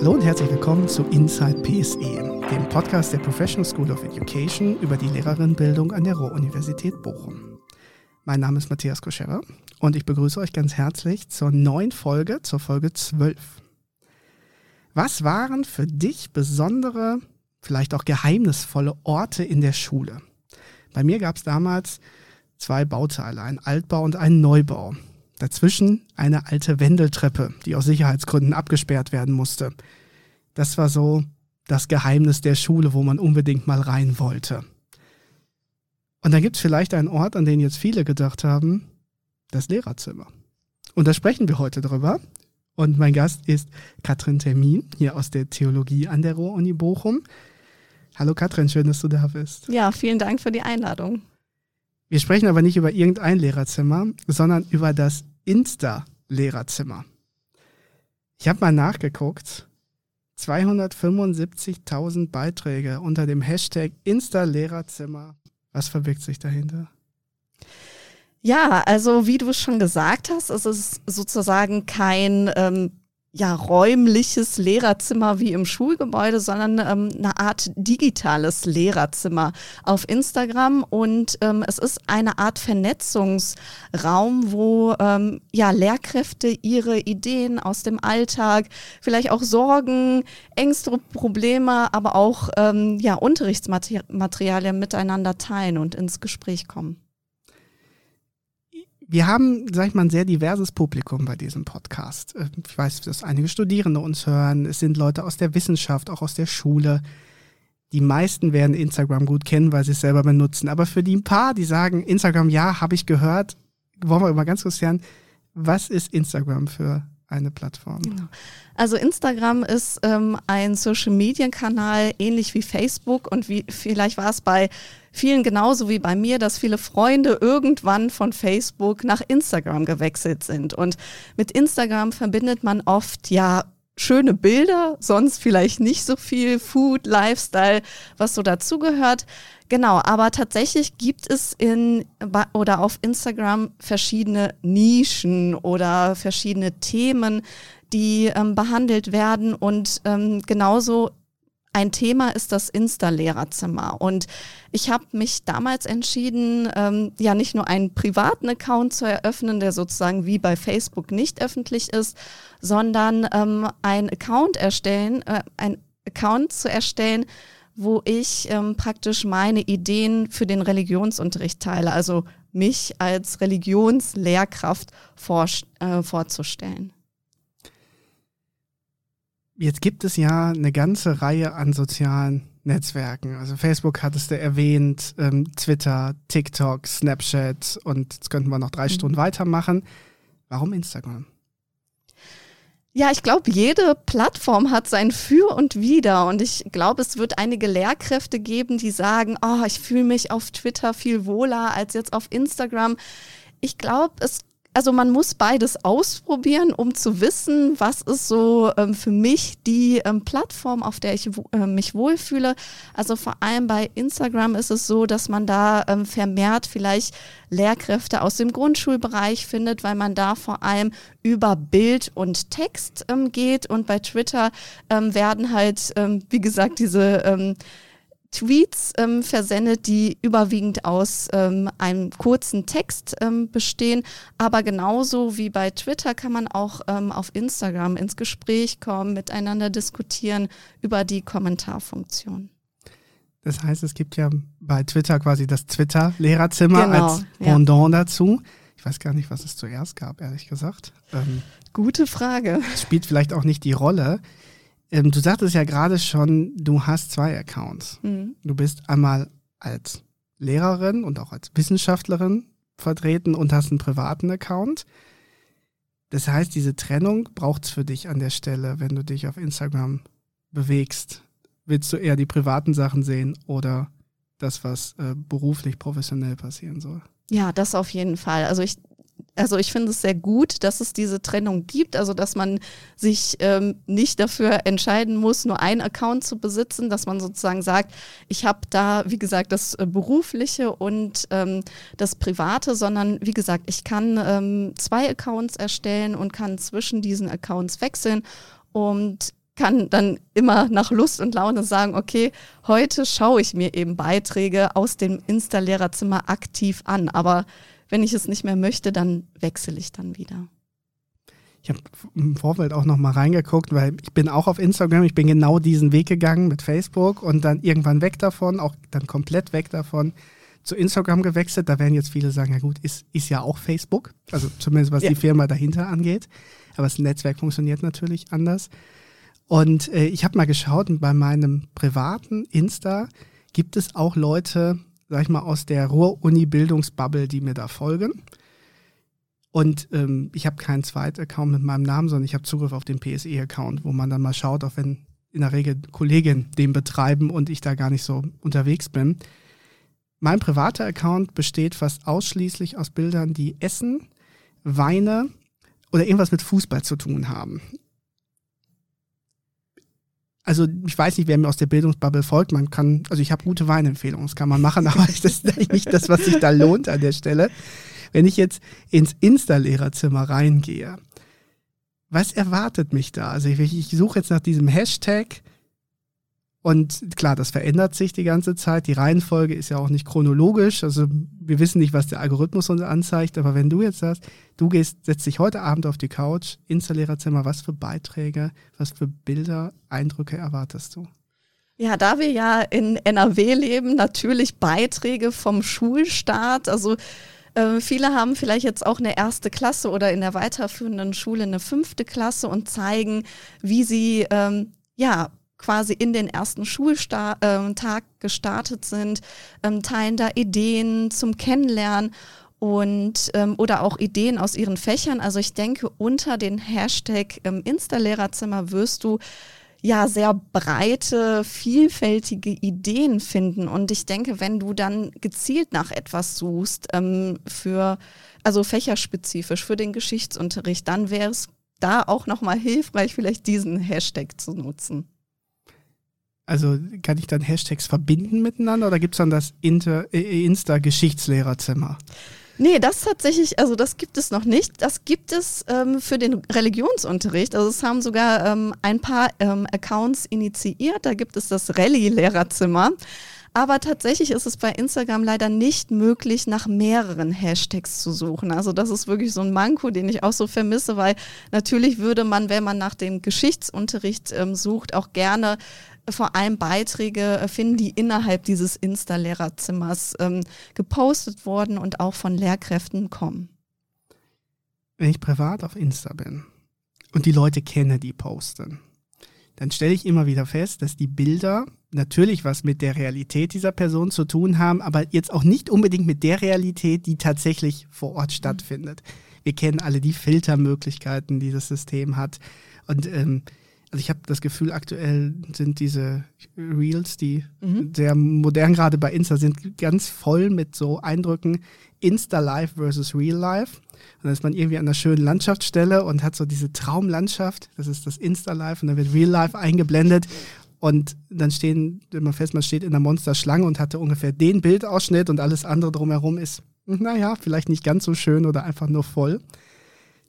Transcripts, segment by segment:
Hallo und herzlich willkommen zu Inside PSE, dem Podcast der Professional School of Education über die Lehrerinnenbildung an der Ruhr-Universität Bochum. Mein Name ist Matthias Koscherer und ich begrüße euch ganz herzlich zur neuen Folge, zur Folge 12. Was waren für dich besondere, vielleicht auch geheimnisvolle Orte in der Schule? Bei mir gab es damals zwei Bauteile, einen Altbau und einen Neubau. Dazwischen eine alte Wendeltreppe, die aus Sicherheitsgründen abgesperrt werden musste. Das war so das Geheimnis der Schule, wo man unbedingt mal rein wollte. Und dann gibt es vielleicht einen Ort, an den jetzt viele gedacht haben, das Lehrerzimmer. Und da sprechen wir heute drüber. Und mein Gast ist Katrin Termin, hier aus der Theologie an der Ruhr-Uni Bochum. Hallo Katrin, schön, dass du da bist. Ja, vielen Dank für die Einladung. Wir sprechen aber nicht über irgendein Lehrerzimmer, sondern über das Insta-Lehrerzimmer. Ich habe mal nachgeguckt. 275.000 Beiträge unter dem Hashtag Insta-Lehrerzimmer. Was verbirgt sich dahinter? Ja, also wie du schon gesagt hast, es ist sozusagen kein ähm, ja, räumliches Lehrerzimmer wie im Schulgebäude, sondern ähm, eine Art digitales Lehrerzimmer auf Instagram. Und ähm, es ist eine Art Vernetzungsraum, wo ähm, ja, Lehrkräfte ihre Ideen aus dem Alltag, vielleicht auch Sorgen, Ängste, Probleme, aber auch ähm, ja, Unterrichtsmaterialien miteinander teilen und ins Gespräch kommen wir haben, sag ich mal, ein sehr diverses Publikum bei diesem Podcast. Äh, ich weiß, dass einige Studierende uns hören. Es sind Leute aus der Wissenschaft, auch aus der Schule. Die meisten werden Instagram gut kennen, weil sie es selber benutzen. Aber für die ein paar, die sagen, Instagram, ja, habe ich gehört, wollen wir mal ganz kurz lernen, was ist Instagram für eine Plattform? Genau. Also Instagram ist ähm, ein Social-Media-Kanal, ähnlich wie Facebook und wie vielleicht war es bei vielen genauso wie bei mir, dass viele Freunde irgendwann von Facebook nach Instagram gewechselt sind. Und mit Instagram verbindet man oft ja schöne Bilder, sonst vielleicht nicht so viel Food, Lifestyle, was so dazugehört. Genau, aber tatsächlich gibt es in oder auf Instagram verschiedene Nischen oder verschiedene Themen, die ähm, behandelt werden und ähm, genauso ein Thema ist das Insta-Lehrerzimmer. Und ich habe mich damals entschieden, ähm, ja nicht nur einen privaten Account zu eröffnen, der sozusagen wie bei Facebook nicht öffentlich ist, sondern ähm, ein Account erstellen, äh, ein Account zu erstellen, wo ich ähm, praktisch meine Ideen für den Religionsunterricht teile, also mich als Religionslehrkraft vor, äh, vorzustellen. Jetzt gibt es ja eine ganze Reihe an sozialen Netzwerken. Also Facebook hattest du erwähnt, ähm, Twitter, TikTok, Snapchat und jetzt könnten wir noch drei mhm. Stunden weitermachen. Warum Instagram? Ja, ich glaube, jede Plattform hat sein Für und Wider. Und ich glaube, es wird einige Lehrkräfte geben, die sagen, oh, ich fühle mich auf Twitter viel wohler als jetzt auf Instagram. Ich glaube, es also man muss beides ausprobieren, um zu wissen, was ist so ähm, für mich die ähm, Plattform, auf der ich äh, mich wohlfühle. Also vor allem bei Instagram ist es so, dass man da ähm, vermehrt vielleicht Lehrkräfte aus dem Grundschulbereich findet, weil man da vor allem über Bild und Text ähm, geht. Und bei Twitter ähm, werden halt, ähm, wie gesagt, diese Tweets ähm, versendet, die überwiegend aus ähm, einem kurzen Text ähm, bestehen. Aber genauso wie bei Twitter kann man auch ähm, auf Instagram ins Gespräch kommen, miteinander diskutieren über die Kommentarfunktion. Das heißt, es gibt ja bei Twitter quasi das Twitter-Lehrerzimmer genau, als Pendant ja. dazu. Ich weiß gar nicht, was es zuerst gab, ehrlich gesagt. Ähm, Gute Frage. Spielt vielleicht auch nicht die Rolle. Ähm, du sagtest ja gerade schon, du hast zwei Accounts. Mhm. Du bist einmal als Lehrerin und auch als Wissenschaftlerin vertreten und hast einen privaten Account. Das heißt, diese Trennung braucht es für dich an der Stelle, wenn du dich auf Instagram bewegst. Willst du eher die privaten Sachen sehen oder das, was äh, beruflich, professionell passieren soll? Ja, das auf jeden Fall. Also ich also ich finde es sehr gut, dass es diese Trennung gibt, also dass man sich ähm, nicht dafür entscheiden muss, nur einen Account zu besitzen, dass man sozusagen sagt, ich habe da, wie gesagt, das äh, berufliche und ähm, das private, sondern wie gesagt, ich kann ähm, zwei Accounts erstellen und kann zwischen diesen Accounts wechseln und kann dann immer nach Lust und Laune sagen, okay, heute schaue ich mir eben Beiträge aus dem Insta-Lehrerzimmer aktiv an. Aber wenn ich es nicht mehr möchte, dann wechsle ich dann wieder. Ich habe im Vorfeld auch noch mal reingeguckt, weil ich bin auch auf Instagram, ich bin genau diesen Weg gegangen mit Facebook und dann irgendwann weg davon, auch dann komplett weg davon zu Instagram gewechselt. Da werden jetzt viele sagen, ja gut, ist, ist ja auch Facebook, also zumindest was ja. die Firma dahinter angeht. Aber das Netzwerk funktioniert natürlich anders. Und äh, ich habe mal geschaut, bei meinem privaten Insta gibt es auch Leute, sag ich mal, aus der Ruhr-Uni-Bildungsbubble, die mir da folgen. Und ähm, ich habe keinen zweiten Account mit meinem Namen, sondern ich habe Zugriff auf den PSE-Account, wo man dann mal schaut, auch wenn in der Regel Kollegen den betreiben und ich da gar nicht so unterwegs bin. Mein privater Account besteht fast ausschließlich aus Bildern, die Essen, Weine oder irgendwas mit Fußball zu tun haben. Also ich weiß nicht, wer mir aus der Bildungsbubble folgt. Man kann, also ich habe gute Weinempfehlungen, das kann man machen, aber das ist nicht das, was sich da lohnt an der Stelle. Wenn ich jetzt ins Insta-Lehrerzimmer reingehe, was erwartet mich da? Also ich, ich suche jetzt nach diesem Hashtag und klar, das verändert sich die ganze Zeit. Die Reihenfolge ist ja auch nicht chronologisch. Also wir wissen nicht, was der Algorithmus uns anzeigt. Aber wenn du jetzt sagst, du gehst, setzt dich heute Abend auf die Couch, Insta-Lehrerzimmer, was für Beiträge, was für Bilder, Eindrücke erwartest du? Ja, da wir ja in NRW leben, natürlich Beiträge vom Schulstart. Also äh, viele haben vielleicht jetzt auch eine erste Klasse oder in der weiterführenden Schule eine fünfte Klasse und zeigen, wie sie ähm, ja quasi in den ersten Schultag äh, gestartet sind, ähm, teilen da Ideen zum Kennenlernen und ähm, oder auch Ideen aus ihren Fächern. Also ich denke, unter den Hashtag ähm, Insta-Lehrerzimmer wirst du ja sehr breite, vielfältige Ideen finden. Und ich denke, wenn du dann gezielt nach etwas suchst, ähm, für, also fächerspezifisch für den Geschichtsunterricht, dann wäre es da auch nochmal hilfreich, vielleicht diesen Hashtag zu nutzen. Also kann ich dann Hashtags verbinden miteinander oder gibt es dann das äh, Insta-Geschichtslehrerzimmer? Nee, das tatsächlich, also das gibt es noch nicht. Das gibt es ähm, für den Religionsunterricht. Also es haben sogar ähm, ein paar ähm, Accounts initiiert. Da gibt es das Rallye-Lehrerzimmer. Aber tatsächlich ist es bei Instagram leider nicht möglich, nach mehreren Hashtags zu suchen. Also das ist wirklich so ein Manko, den ich auch so vermisse, weil natürlich würde man, wenn man nach dem Geschichtsunterricht ähm, sucht, auch gerne vor allem Beiträge äh, finden, die innerhalb dieses Insta-Lehrerzimmers ähm, gepostet wurden und auch von Lehrkräften kommen. Wenn ich privat auf Insta bin und die Leute kenne, die posten, dann stelle ich immer wieder fest, dass die Bilder natürlich was mit der Realität dieser Person zu tun haben, aber jetzt auch nicht unbedingt mit der Realität, die tatsächlich vor Ort stattfindet. Wir kennen alle die Filtermöglichkeiten, die das System hat. Und ähm, also ich habe das Gefühl, aktuell sind diese Reels, die mhm. sehr modern gerade bei Insta sind, ganz voll mit so Eindrücken Insta Live versus Real Life. Und dann ist man irgendwie an einer schönen Landschaftsstelle und hat so diese Traumlandschaft, das ist das Insta Live und dann wird Real Life eingeblendet und dann stehen, man fest, man steht in der Monsterschlange und hatte ungefähr den Bildausschnitt und alles andere drumherum ist, naja, vielleicht nicht ganz so schön oder einfach nur voll.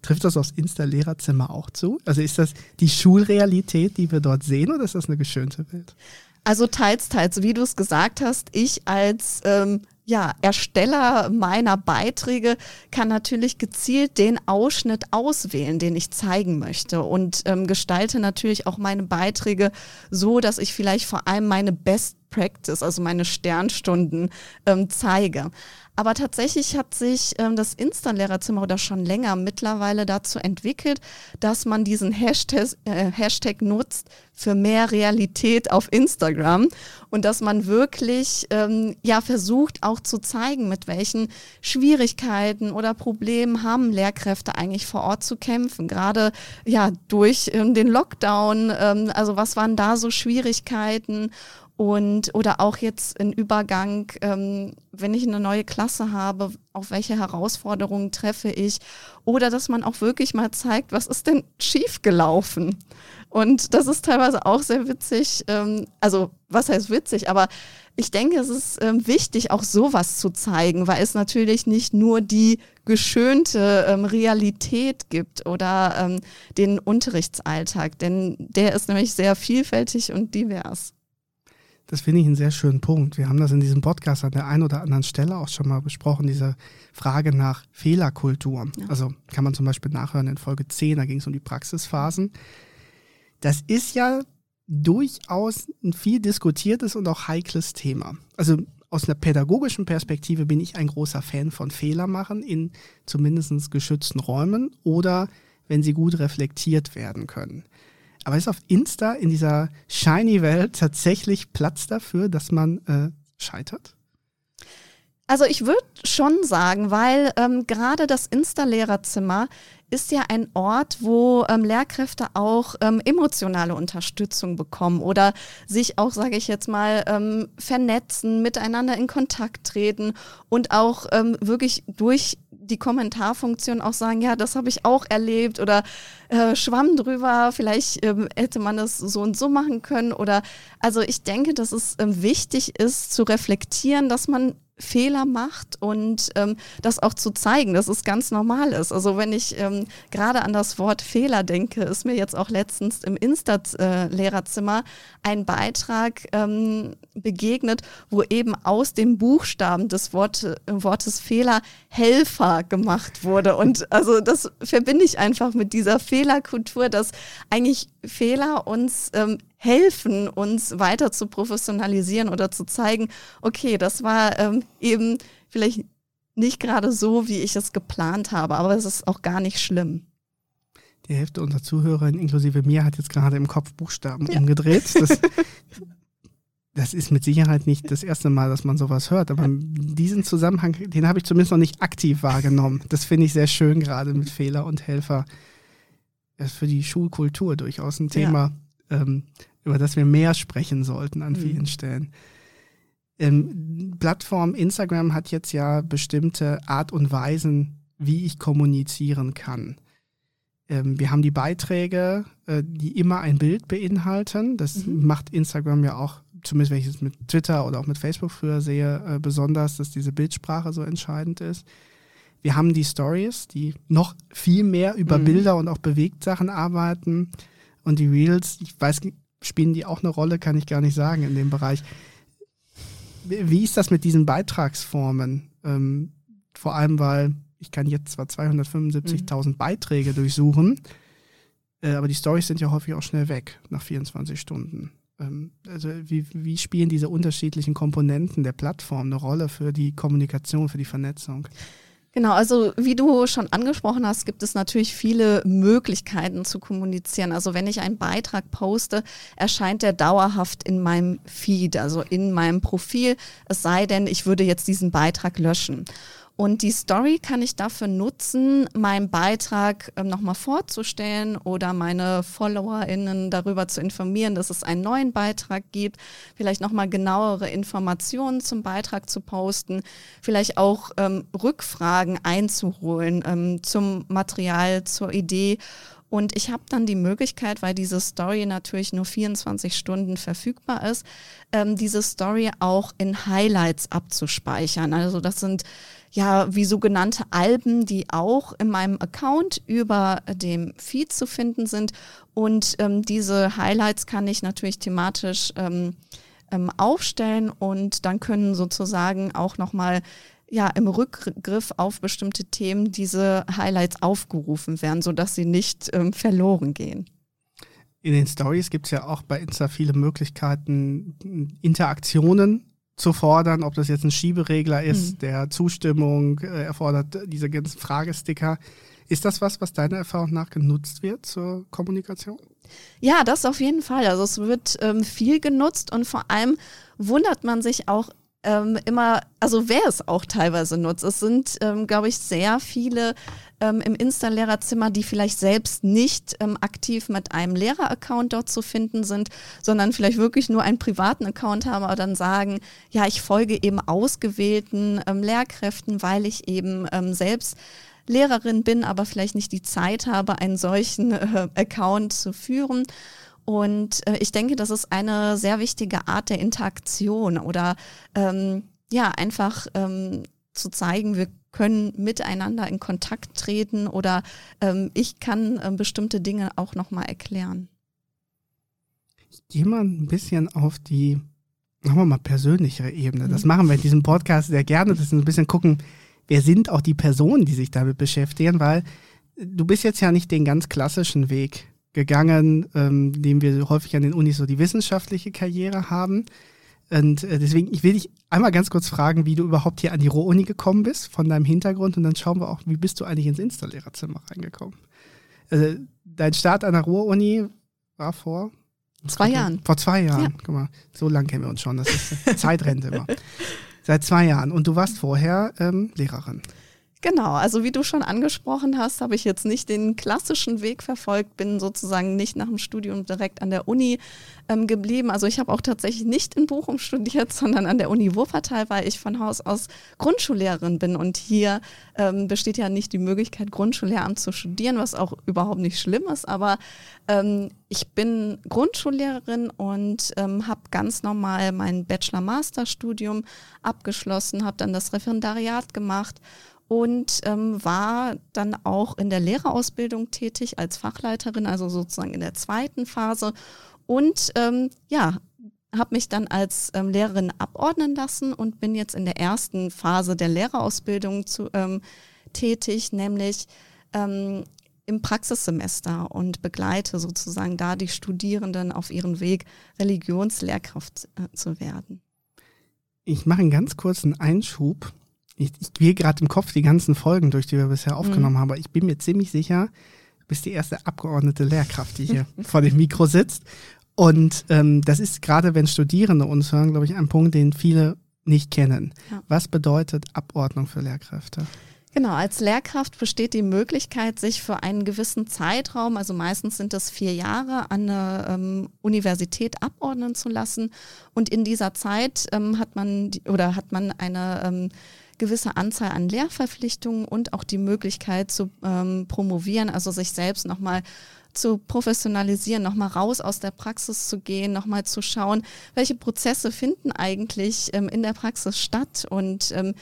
Trifft das aufs Insta-Lehrerzimmer auch zu? Also ist das die Schulrealität, die wir dort sehen, oder ist das eine geschönte Welt? Also teils, teils, wie du es gesagt hast, ich als ähm, ja, Ersteller meiner Beiträge kann natürlich gezielt den Ausschnitt auswählen, den ich zeigen möchte und ähm, gestalte natürlich auch meine Beiträge so, dass ich vielleicht vor allem meine Best Practice, also meine Sternstunden ähm, zeige. Aber tatsächlich hat sich ähm, das Insta-Lehrerzimmer oder schon länger mittlerweile dazu entwickelt, dass man diesen Hashtag, äh, Hashtag nutzt für mehr Realität auf Instagram und dass man wirklich ähm, ja versucht auch zu zeigen, mit welchen Schwierigkeiten oder Problemen haben Lehrkräfte eigentlich vor Ort zu kämpfen, gerade ja durch ähm, den Lockdown. Ähm, also was waren da so Schwierigkeiten? Und oder auch jetzt in Übergang, ähm, wenn ich eine neue Klasse habe, auf welche Herausforderungen treffe ich? Oder dass man auch wirklich mal zeigt, was ist denn schiefgelaufen? Und das ist teilweise auch sehr witzig. Ähm, also was heißt witzig? Aber ich denke, es ist ähm, wichtig, auch sowas zu zeigen, weil es natürlich nicht nur die geschönte ähm, Realität gibt oder ähm, den Unterrichtsalltag, denn der ist nämlich sehr vielfältig und divers. Das finde ich einen sehr schönen Punkt. Wir haben das in diesem Podcast an der einen oder anderen Stelle auch schon mal besprochen, diese Frage nach Fehlerkultur. Ja. Also kann man zum Beispiel nachhören in Folge 10, da ging es um die Praxisphasen. Das ist ja durchaus ein viel diskutiertes und auch heikles Thema. Also aus einer pädagogischen Perspektive bin ich ein großer Fan von Fehlermachen in zumindest geschützten Räumen oder wenn sie gut reflektiert werden können. Aber ist auf Insta in dieser shiny Welt tatsächlich Platz dafür, dass man äh, scheitert? Also ich würde schon sagen, weil ähm, gerade das Insta-Lehrerzimmer ist ja ein Ort, wo ähm, Lehrkräfte auch ähm, emotionale Unterstützung bekommen oder sich auch, sage ich jetzt mal, ähm, vernetzen, miteinander in Kontakt treten und auch ähm, wirklich durch die Kommentarfunktion auch sagen, ja, das habe ich auch erlebt oder äh, schwamm drüber, vielleicht ähm, hätte man das so und so machen können oder also ich denke, dass es ähm, wichtig ist zu reflektieren, dass man Fehler macht und ähm, das auch zu zeigen, dass es ganz normal ist. Also wenn ich ähm, gerade an das Wort Fehler denke, ist mir jetzt auch letztens im Instat-Lehrerzimmer äh, ein Beitrag ähm, begegnet, wo eben aus dem Buchstaben des Wort, äh, Wortes Fehler Helfer gemacht wurde. Und also das verbinde ich einfach mit dieser Fehlerkultur, dass eigentlich Fehler uns ähm, helfen, uns weiter zu professionalisieren oder zu zeigen, okay, das war ähm, eben vielleicht nicht gerade so, wie ich es geplant habe, aber es ist auch gar nicht schlimm. Die Hälfte unserer Zuhörer, inklusive mir, hat jetzt gerade im Kopf Buchstaben ja. umgedreht. Das, das, ist mit Sicherheit nicht das erste Mal, dass man sowas hört, aber diesen Zusammenhang, den habe ich zumindest noch nicht aktiv wahrgenommen. Das finde ich sehr schön, gerade mit Fehler und Helfer. Das ist für die Schulkultur durchaus ein Thema. Ja. Ähm, über das wir mehr sprechen sollten an mhm. vielen Stellen. Ähm, Plattform Instagram hat jetzt ja bestimmte Art und Weisen, wie ich kommunizieren kann. Ähm, wir haben die Beiträge, äh, die immer ein Bild beinhalten. Das mhm. macht Instagram ja auch, zumindest wenn ich es mit Twitter oder auch mit Facebook früher sehe, äh, besonders, dass diese Bildsprache so entscheidend ist. Wir haben die Stories, die noch viel mehr über mhm. Bilder und auch Bewegtsachen arbeiten. Und die Reels, ich weiß spielen die auch eine Rolle, kann ich gar nicht sagen in dem Bereich. Wie ist das mit diesen Beitragsformen? Ähm, vor allem, weil ich kann jetzt zwar 275.000 mhm. Beiträge durchsuchen, äh, aber die Stories sind ja häufig auch schnell weg nach 24 Stunden. Ähm, also wie, wie spielen diese unterschiedlichen Komponenten der Plattform eine Rolle für die Kommunikation, für die Vernetzung? Genau, also wie du schon angesprochen hast, gibt es natürlich viele Möglichkeiten zu kommunizieren. Also wenn ich einen Beitrag poste, erscheint der dauerhaft in meinem Feed, also in meinem Profil, es sei denn, ich würde jetzt diesen Beitrag löschen. Und die Story kann ich dafür nutzen, meinen Beitrag ähm, nochmal vorzustellen oder meine FollowerInnen darüber zu informieren, dass es einen neuen Beitrag gibt, vielleicht nochmal genauere Informationen zum Beitrag zu posten, vielleicht auch ähm, Rückfragen einzuholen ähm, zum Material, zur Idee. Und ich habe dann die Möglichkeit, weil diese Story natürlich nur 24 Stunden verfügbar ist, ähm, diese Story auch in Highlights abzuspeichern. Also das sind ja wie sogenannte Alben, die auch in meinem Account über dem Feed zu finden sind. Und ähm, diese Highlights kann ich natürlich thematisch ähm, ähm, aufstellen und dann können sozusagen auch nochmal ja, im Rückgriff auf bestimmte Themen diese Highlights aufgerufen werden, sodass sie nicht ähm, verloren gehen. In den Stories gibt es ja auch bei Insta viele Möglichkeiten, Interaktionen zu fordern, ob das jetzt ein Schieberegler ist, mhm. der Zustimmung äh, erfordert, diese ganzen Fragesticker. Ist das was, was deiner Erfahrung nach genutzt wird zur Kommunikation? Ja, das auf jeden Fall. Also es wird ähm, viel genutzt und vor allem wundert man sich auch ähm, immer, also wer es auch teilweise nutzt. Es sind, ähm, glaube ich, sehr viele ähm, im Insta-Lehrerzimmer, die vielleicht selbst nicht ähm, aktiv mit einem Lehrer-Account dort zu finden sind, sondern vielleicht wirklich nur einen privaten Account haben, aber dann sagen, ja, ich folge eben ausgewählten ähm, Lehrkräften, weil ich eben ähm, selbst Lehrerin bin, aber vielleicht nicht die Zeit habe, einen solchen äh, Account zu führen. Und äh, ich denke, das ist eine sehr wichtige Art der Interaktion oder ähm, ja, einfach ähm, zu zeigen, wir können miteinander in Kontakt treten oder ähm, ich kann ähm, bestimmte Dinge auch nochmal erklären. Ich gehe mal ein bisschen auf die, machen wir mal, persönlichere Ebene. Das mhm. machen wir in diesem Podcast sehr gerne, dass wir ein bisschen gucken, wer sind auch die Personen, die sich damit beschäftigen, weil du bist jetzt ja nicht den ganz klassischen Weg gegangen, ähm, dem wir häufig an den Unis so die wissenschaftliche Karriere haben. Und äh, deswegen, ich will dich einmal ganz kurz fragen, wie du überhaupt hier an die Ruhr-Uni gekommen bist, von deinem Hintergrund. Und dann schauen wir auch, wie bist du eigentlich ins Installlehrerzimmer reingekommen. Also, dein Start an der Ruhr-Uni war vor? Zwei Jahren. Vor zwei Jahren. Ja. Guck mal, so lange kennen wir uns schon. Das ist Zeitrente immer. Seit zwei Jahren. Und du warst vorher ähm, Lehrerin. Genau, also wie du schon angesprochen hast, habe ich jetzt nicht den klassischen Weg verfolgt, bin sozusagen nicht nach dem Studium direkt an der Uni ähm, geblieben. Also ich habe auch tatsächlich nicht in Bochum studiert, sondern an der Uni Wuppertal, weil ich von Haus aus Grundschullehrerin bin. Und hier ähm, besteht ja nicht die Möglichkeit, Grundschullehramt zu studieren, was auch überhaupt nicht schlimm ist. Aber ähm, ich bin Grundschullehrerin und ähm, habe ganz normal mein Bachelor-Master-Studium abgeschlossen, habe dann das Referendariat gemacht und ähm, war dann auch in der Lehrerausbildung tätig als Fachleiterin, also sozusagen in der zweiten Phase. Und ähm, ja, habe mich dann als ähm, Lehrerin abordnen lassen und bin jetzt in der ersten Phase der Lehrerausbildung zu, ähm, tätig, nämlich ähm, im Praxissemester und begleite sozusagen da die Studierenden auf ihren Weg, Religionslehrkraft äh, zu werden. Ich mache einen ganz kurzen Einschub ich, ich gehe gerade im Kopf die ganzen Folgen durch, die wir bisher aufgenommen mhm. haben, aber ich bin mir ziemlich sicher, du bist die erste abgeordnete Lehrkraft, die hier vor dem Mikro sitzt. Und ähm, das ist gerade, wenn Studierende uns hören, glaube ich, ein Punkt, den viele nicht kennen. Ja. Was bedeutet Abordnung für Lehrkräfte? Genau, als Lehrkraft besteht die Möglichkeit, sich für einen gewissen Zeitraum, also meistens sind das vier Jahre, an eine ähm, Universität abordnen zu lassen. Und in dieser Zeit ähm, hat man die, oder hat man eine ähm, gewisse Anzahl an Lehrverpflichtungen und auch die Möglichkeit zu ähm, promovieren, also sich selbst nochmal zu professionalisieren, nochmal raus aus der Praxis zu gehen, nochmal zu schauen, welche Prozesse finden eigentlich ähm, in der Praxis statt und ähm,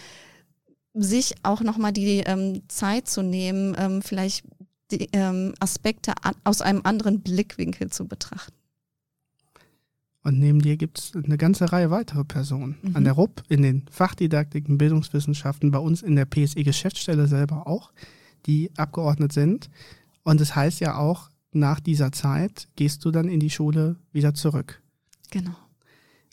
sich auch nochmal die ähm, Zeit zu nehmen, ähm, vielleicht die ähm, Aspekte aus einem anderen Blickwinkel zu betrachten. Und neben dir gibt es eine ganze Reihe weiterer Personen. Mhm. An der RUP, in den Fachdidaktiken, Bildungswissenschaften, bei uns in der PSE-Geschäftsstelle selber auch, die abgeordnet sind. Und das heißt ja auch, nach dieser Zeit gehst du dann in die Schule wieder zurück. Genau.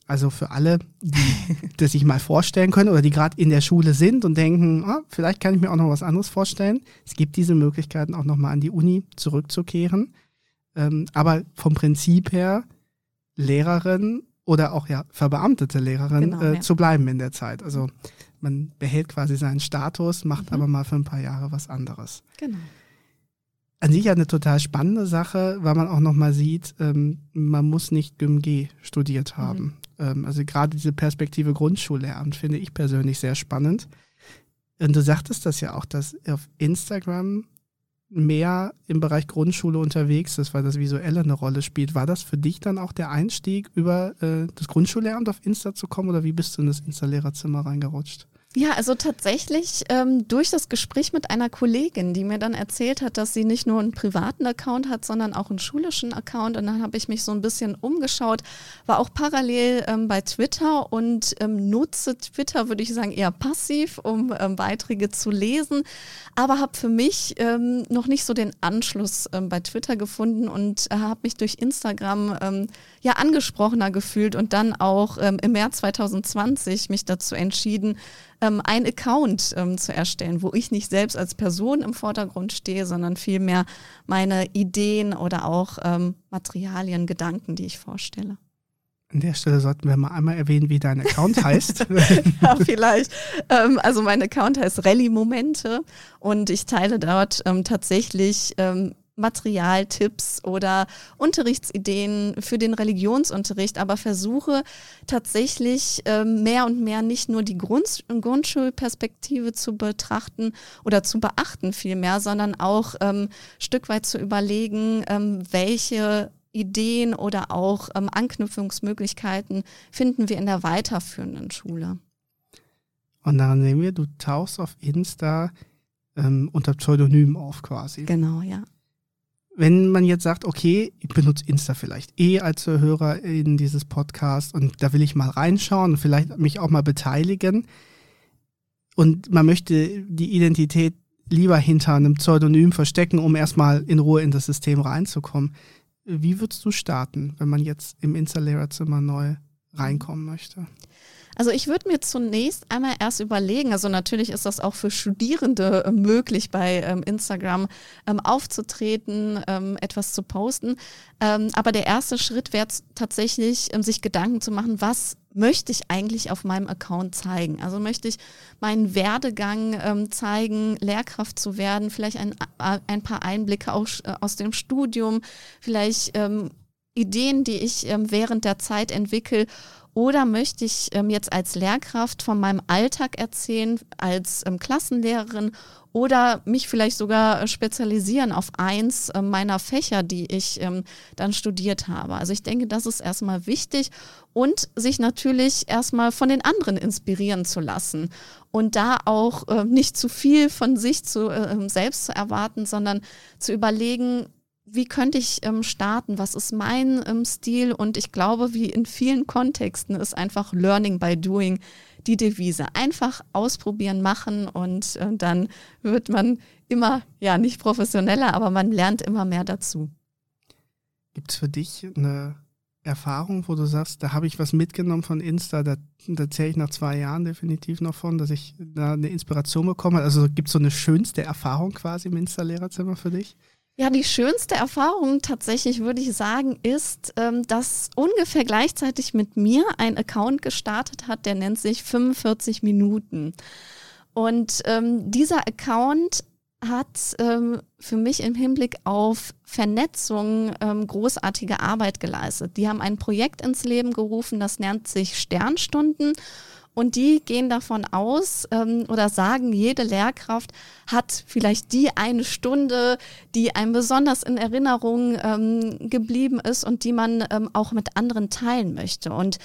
Also für alle, die das sich mal vorstellen können oder die gerade in der Schule sind und denken, ah, vielleicht kann ich mir auch noch was anderes vorstellen. Es gibt diese Möglichkeiten auch nochmal an die Uni zurückzukehren. Ähm, aber vom Prinzip her Lehrerin oder auch ja verbeamtete Lehrerin genau, äh, ja. zu bleiben in der Zeit. Also man behält quasi seinen Status, macht mhm. aber mal für ein paar Jahre was anderes. Genau. An sich ja eine total spannende Sache, weil man auch nochmal sieht, ähm, man muss nicht GymG studiert mhm. haben. Mhm. Ähm, also gerade diese Perspektive Grundschullehramt finde ich persönlich sehr spannend. Und du sagtest das ja auch, dass auf Instagram mehr im Bereich Grundschule unterwegs ist, weil das Visuelle eine Rolle spielt. War das für dich dann auch der Einstieg, über äh, das Grundschullehramt auf Insta zu kommen oder wie bist du in das Insta-Lehrerzimmer reingerutscht? Ja, also tatsächlich ähm, durch das Gespräch mit einer Kollegin, die mir dann erzählt hat, dass sie nicht nur einen privaten Account hat, sondern auch einen schulischen Account. Und dann habe ich mich so ein bisschen umgeschaut, war auch parallel ähm, bei Twitter und ähm, nutze Twitter, würde ich sagen, eher passiv, um ähm, Beiträge zu lesen, aber habe für mich ähm, noch nicht so den Anschluss ähm, bei Twitter gefunden und äh, habe mich durch Instagram ja angesprochener gefühlt und dann auch im März 2020 mich dazu entschieden, ähm, einen Account ähm, zu erstellen, wo ich nicht selbst als Person im Vordergrund stehe, sondern vielmehr meine Ideen oder auch ähm, Materialien, Gedanken, die ich vorstelle. An der Stelle sollten wir mal einmal erwähnen, wie dein Account heißt. ja, vielleicht. Ähm, also mein Account heißt Rallye Momente und ich teile dort ähm, tatsächlich ähm, Materialtipps oder Unterrichtsideen für den Religionsunterricht, aber versuche tatsächlich äh, mehr und mehr nicht nur die Grund Grundschulperspektive zu betrachten oder zu beachten vielmehr, sondern auch ähm, Stück weit zu überlegen, ähm, welche Ideen oder auch ähm, Anknüpfungsmöglichkeiten finden wir in der weiterführenden Schule. Und daran sehen wir, du tauchst auf Insta ähm, unter Pseudonym auf quasi. Genau, ja wenn man jetzt sagt, okay, ich benutze Insta vielleicht eh als Hörer in dieses Podcast und da will ich mal reinschauen und vielleicht mich auch mal beteiligen und man möchte die Identität lieber hinter einem Pseudonym verstecken, um erstmal in Ruhe in das System reinzukommen. Wie würdest du starten, wenn man jetzt im Insta-Lehrerzimmer neu reinkommen möchte? Also ich würde mir zunächst einmal erst überlegen, also natürlich ist das auch für Studierende äh, möglich, bei ähm, Instagram ähm, aufzutreten, ähm, etwas zu posten. Ähm, aber der erste Schritt wäre tatsächlich, ähm, sich Gedanken zu machen, was möchte ich eigentlich auf meinem Account zeigen? Also möchte ich meinen Werdegang ähm, zeigen, Lehrkraft zu werden, vielleicht ein, ein paar Einblicke aus, äh, aus dem Studium, vielleicht Ideen, die ich während der Zeit entwickle oder möchte ich ähm, jetzt als Lehrkraft von meinem Alltag erzählen, als ähm, Klassenlehrerin oder mich vielleicht sogar spezialisieren auf eins äh, meiner Fächer, die ich ähm, dann studiert habe. Also ich denke, das ist erstmal wichtig und sich natürlich erstmal von den anderen inspirieren zu lassen und da auch äh, nicht zu viel von sich zu, äh, selbst zu erwarten, sondern zu überlegen, wie könnte ich ähm, starten? Was ist mein ähm, Stil? Und ich glaube, wie in vielen Kontexten ist einfach Learning by Doing die Devise. Einfach ausprobieren, machen und äh, dann wird man immer, ja, nicht professioneller, aber man lernt immer mehr dazu. Gibt es für dich eine Erfahrung, wo du sagst, da habe ich was mitgenommen von Insta, da, da zähle ich nach zwei Jahren definitiv noch von, dass ich da eine Inspiration bekomme? Also gibt es so eine schönste Erfahrung quasi im Insta-Lehrerzimmer für dich? Ja, die schönste Erfahrung tatsächlich, würde ich sagen, ist, ähm, dass ungefähr gleichzeitig mit mir ein Account gestartet hat, der nennt sich 45 Minuten. Und ähm, dieser Account hat ähm, für mich im Hinblick auf Vernetzung ähm, großartige Arbeit geleistet. Die haben ein Projekt ins Leben gerufen, das nennt sich Sternstunden. Und die gehen davon aus ähm, oder sagen, jede Lehrkraft hat vielleicht die eine Stunde, die einem besonders in Erinnerung ähm, geblieben ist und die man ähm, auch mit anderen teilen möchte. Und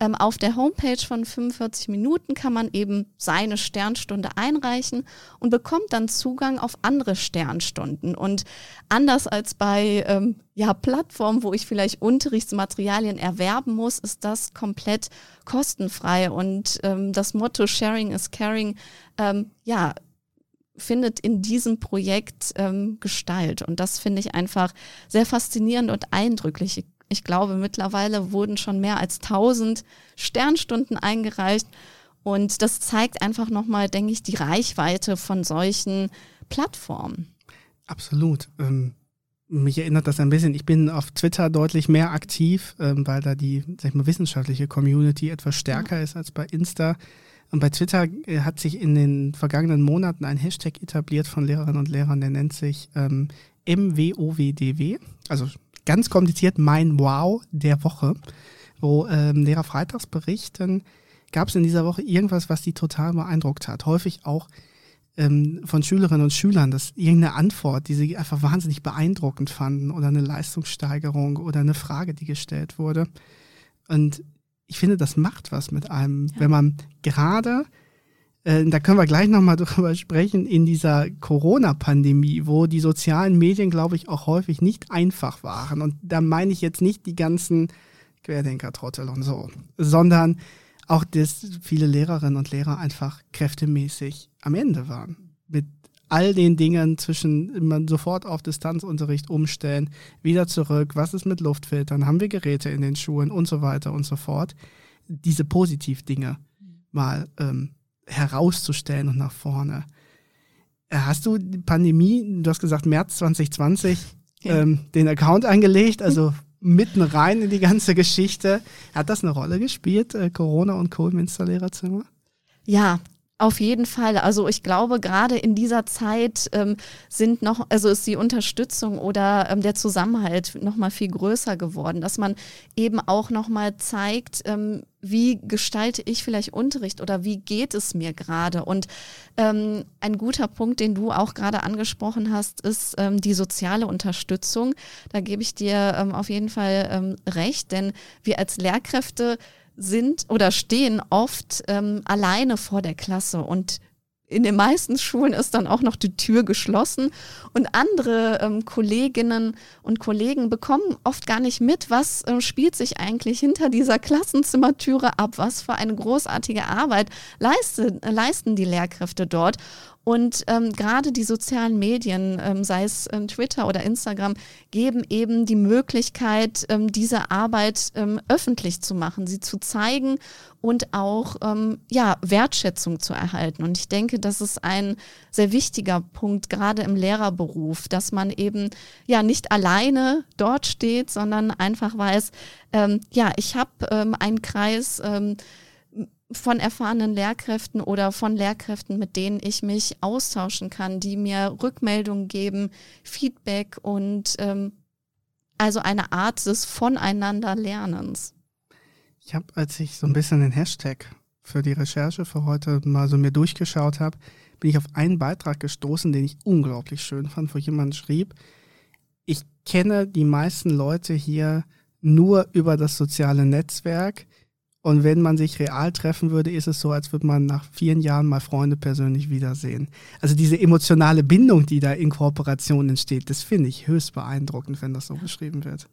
ähm, auf der Homepage von 45 Minuten kann man eben seine Sternstunde einreichen und bekommt dann Zugang auf andere Sternstunden. Und anders als bei ähm, ja, Plattformen, wo ich vielleicht Unterrichtsmaterialien erwerben muss, ist das komplett kostenfrei. Und ähm, das Motto Sharing is Caring, ähm, ja, findet in diesem Projekt ähm, Gestalt. Und das finde ich einfach sehr faszinierend und eindrücklich. Ich glaube, mittlerweile wurden schon mehr als 1000 Sternstunden eingereicht. Und das zeigt einfach nochmal, denke ich, die Reichweite von solchen Plattformen. Absolut. Ähm, mich erinnert das ein bisschen. Ich bin auf Twitter deutlich mehr aktiv, ähm, weil da die sag ich mal, wissenschaftliche Community etwas stärker ja. ist als bei Insta. Und bei Twitter äh, hat sich in den vergangenen Monaten ein Hashtag etabliert von Lehrerinnen und Lehrern, der nennt sich ähm, MWOWDW, also ganz kompliziert mein Wow der Woche, wo ähm, Lehrer freitags berichten, gab es in dieser Woche irgendwas, was die total beeindruckt hat. Häufig auch ähm, von Schülerinnen und Schülern, dass irgendeine Antwort, die sie einfach wahnsinnig beeindruckend fanden oder eine Leistungssteigerung oder eine Frage, die gestellt wurde. Und ich finde, das macht was mit einem, ja. wenn man gerade, äh, da können wir gleich nochmal drüber sprechen, in dieser Corona-Pandemie, wo die sozialen Medien, glaube ich, auch häufig nicht einfach waren. Und da meine ich jetzt nicht die ganzen Querdenker-Trottel und so, sondern auch, dass viele Lehrerinnen und Lehrer einfach kräftemäßig am Ende waren. Mit all den Dingen zwischen man sofort auf Distanzunterricht umstellen, wieder zurück, was ist mit Luftfiltern, haben wir Geräte in den Schulen und so weiter und so fort. Diese Positivdinge mal ähm, herauszustellen und nach vorne. Äh, hast du die Pandemie, du hast gesagt März 2020, ja. ähm, den Account angelegt, also mitten rein in die ganze Geschichte. Hat das eine Rolle gespielt, äh, Corona und Co. im Installererzimmer? Ja, auf jeden Fall. Also ich glaube, gerade in dieser Zeit ähm, sind noch, also ist die Unterstützung oder ähm, der Zusammenhalt noch mal viel größer geworden, dass man eben auch noch mal zeigt, ähm, wie gestalte ich vielleicht Unterricht oder wie geht es mir gerade? Und ähm, ein guter Punkt, den du auch gerade angesprochen hast, ist ähm, die soziale Unterstützung. Da gebe ich dir ähm, auf jeden Fall ähm, recht, denn wir als Lehrkräfte sind oder stehen oft ähm, alleine vor der Klasse. Und in den meisten Schulen ist dann auch noch die Tür geschlossen. Und andere ähm, Kolleginnen und Kollegen bekommen oft gar nicht mit, was äh, spielt sich eigentlich hinter dieser Klassenzimmertüre ab, was für eine großartige Arbeit leiste, leisten die Lehrkräfte dort. Und ähm, gerade die sozialen Medien, ähm, sei es ähm, Twitter oder Instagram, geben eben die Möglichkeit, ähm, diese Arbeit ähm, öffentlich zu machen, sie zu zeigen und auch ähm, ja, Wertschätzung zu erhalten. Und ich denke, das ist ein sehr wichtiger Punkt, gerade im Lehrerberuf, dass man eben ja nicht alleine dort steht, sondern einfach weiß, ja, ich habe einen Kreis, von erfahrenen Lehrkräften oder von Lehrkräften, mit denen ich mich austauschen kann, die mir Rückmeldungen geben, Feedback und ähm, also eine Art des Voneinanderlernens. Ich habe, als ich so ein bisschen den Hashtag für die Recherche für heute mal so mir durchgeschaut habe, bin ich auf einen Beitrag gestoßen, den ich unglaublich schön fand, wo jemand schrieb, ich kenne die meisten Leute hier nur über das soziale Netzwerk und wenn man sich real treffen würde, ist es so, als würde man nach vielen Jahren mal Freunde persönlich wiedersehen. Also diese emotionale Bindung, die da in Kooperation entsteht, das finde ich höchst beeindruckend, wenn das so beschrieben wird.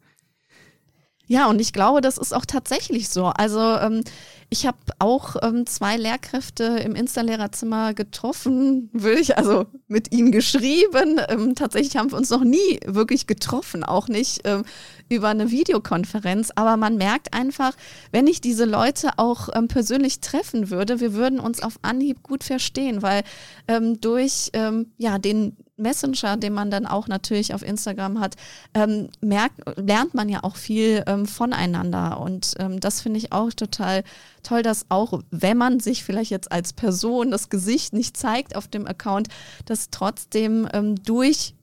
Ja, und ich glaube, das ist auch tatsächlich so. Also ähm, ich habe auch ähm, zwei Lehrkräfte im Installlehrerzimmer getroffen, will ich also mit ihnen geschrieben. Ähm, tatsächlich haben wir uns noch nie wirklich getroffen, auch nicht ähm, über eine Videokonferenz. Aber man merkt einfach, wenn ich diese Leute auch ähm, persönlich treffen würde, wir würden uns auf Anhieb gut verstehen, weil ähm, durch ja den Messenger, den man dann auch natürlich auf Instagram hat, ähm, merkt, lernt man ja auch viel ähm, voneinander. Und ähm, das finde ich auch total toll, dass auch, wenn man sich vielleicht jetzt als Person das Gesicht nicht zeigt auf dem Account, dass trotzdem ähm, durch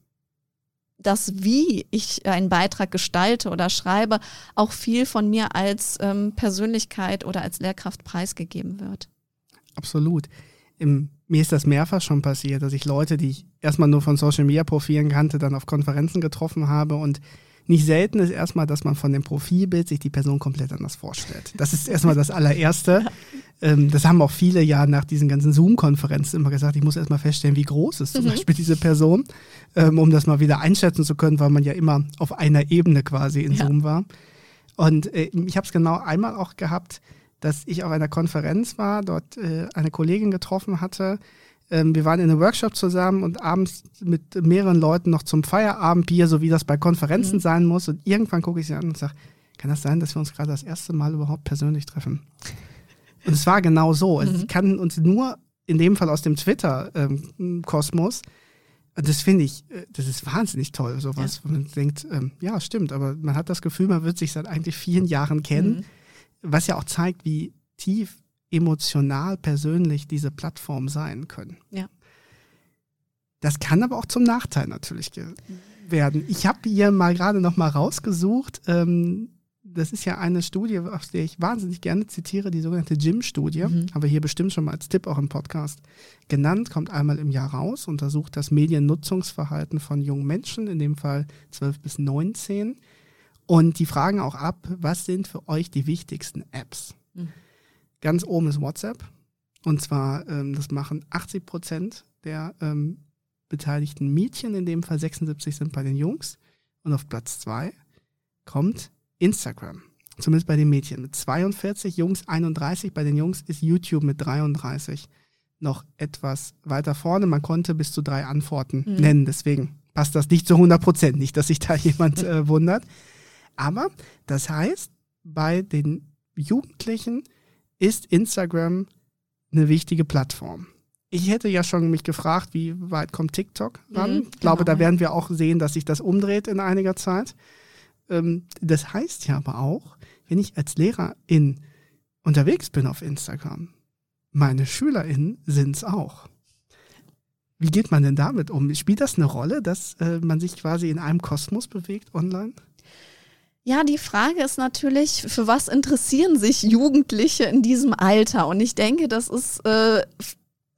das, wie ich einen Beitrag gestalte oder schreibe, auch viel von mir als ähm, Persönlichkeit oder als Lehrkraft preisgegeben wird. Absolut. Im mir ist das mehrfach schon passiert, dass ich Leute, die ich erstmal nur von Social Media Profilen kannte, dann auf Konferenzen getroffen habe und nicht selten ist erstmal, dass man von dem Profilbild sich die Person komplett anders vorstellt. Das ist erstmal das allererste. Ähm, das haben auch viele ja nach diesen ganzen Zoom-Konferenzen immer gesagt. Ich muss erstmal feststellen, wie groß ist zum mhm. Beispiel diese Person, ähm, um das mal wieder einschätzen zu können, weil man ja immer auf einer Ebene quasi in ja. Zoom war. Und äh, ich habe es genau einmal auch gehabt, dass ich auf einer Konferenz war, dort äh, eine Kollegin getroffen hatte. Ähm, wir waren in einem Workshop zusammen und abends mit mehreren Leuten noch zum Feierabendbier, so wie das bei Konferenzen mhm. sein muss. Und irgendwann gucke ich sie an und sage, kann das sein, dass wir uns gerade das erste Mal überhaupt persönlich treffen? Und es war genau so. Also mhm. Ich kann uns nur in dem Fall aus dem Twitter-Kosmos, ähm, das finde ich, äh, das ist wahnsinnig toll, sowas, ja. wo man denkt, ähm, ja, stimmt, aber man hat das Gefühl, man wird sich seit eigentlich vielen Jahren kennen. Mhm was ja auch zeigt, wie tief emotional persönlich diese Plattformen sein können. Ja. Das kann aber auch zum Nachteil natürlich werden. Ich habe hier mal gerade noch mal rausgesucht. Ähm, das ist ja eine Studie, aus der ich wahnsinnig gerne zitiere, die sogenannte Gym-Studie. Mhm. Haben wir hier bestimmt schon mal als Tipp auch im Podcast genannt. Kommt einmal im Jahr raus, untersucht das Mediennutzungsverhalten von jungen Menschen, in dem Fall 12 bis 19 und die fragen auch ab, was sind für euch die wichtigsten Apps? Mhm. Ganz oben ist WhatsApp. Und zwar, ähm, das machen 80 Prozent der ähm, beteiligten Mädchen, in dem Fall 76 sind bei den Jungs. Und auf Platz zwei kommt Instagram. Zumindest bei den Mädchen mit 42, Jungs 31. Bei den Jungs ist YouTube mit 33 noch etwas weiter vorne. Man konnte bis zu drei Antworten mhm. nennen. Deswegen passt das nicht zu 100 Prozent. Nicht, dass sich da jemand äh, wundert. Aber das heißt, bei den Jugendlichen ist Instagram eine wichtige Plattform. Ich hätte ja schon mich gefragt, wie weit kommt TikTok ran? Mhm, ich glaube, genau, da werden wir auch sehen, dass sich das umdreht in einiger Zeit. Ähm, das heißt ja aber auch, wenn ich als Lehrerin unterwegs bin auf Instagram, meine SchülerInnen sind es auch. Wie geht man denn damit um? Spielt das eine Rolle, dass äh, man sich quasi in einem Kosmos bewegt online? Ja, die Frage ist natürlich, für was interessieren sich Jugendliche in diesem Alter? Und ich denke, dass es äh,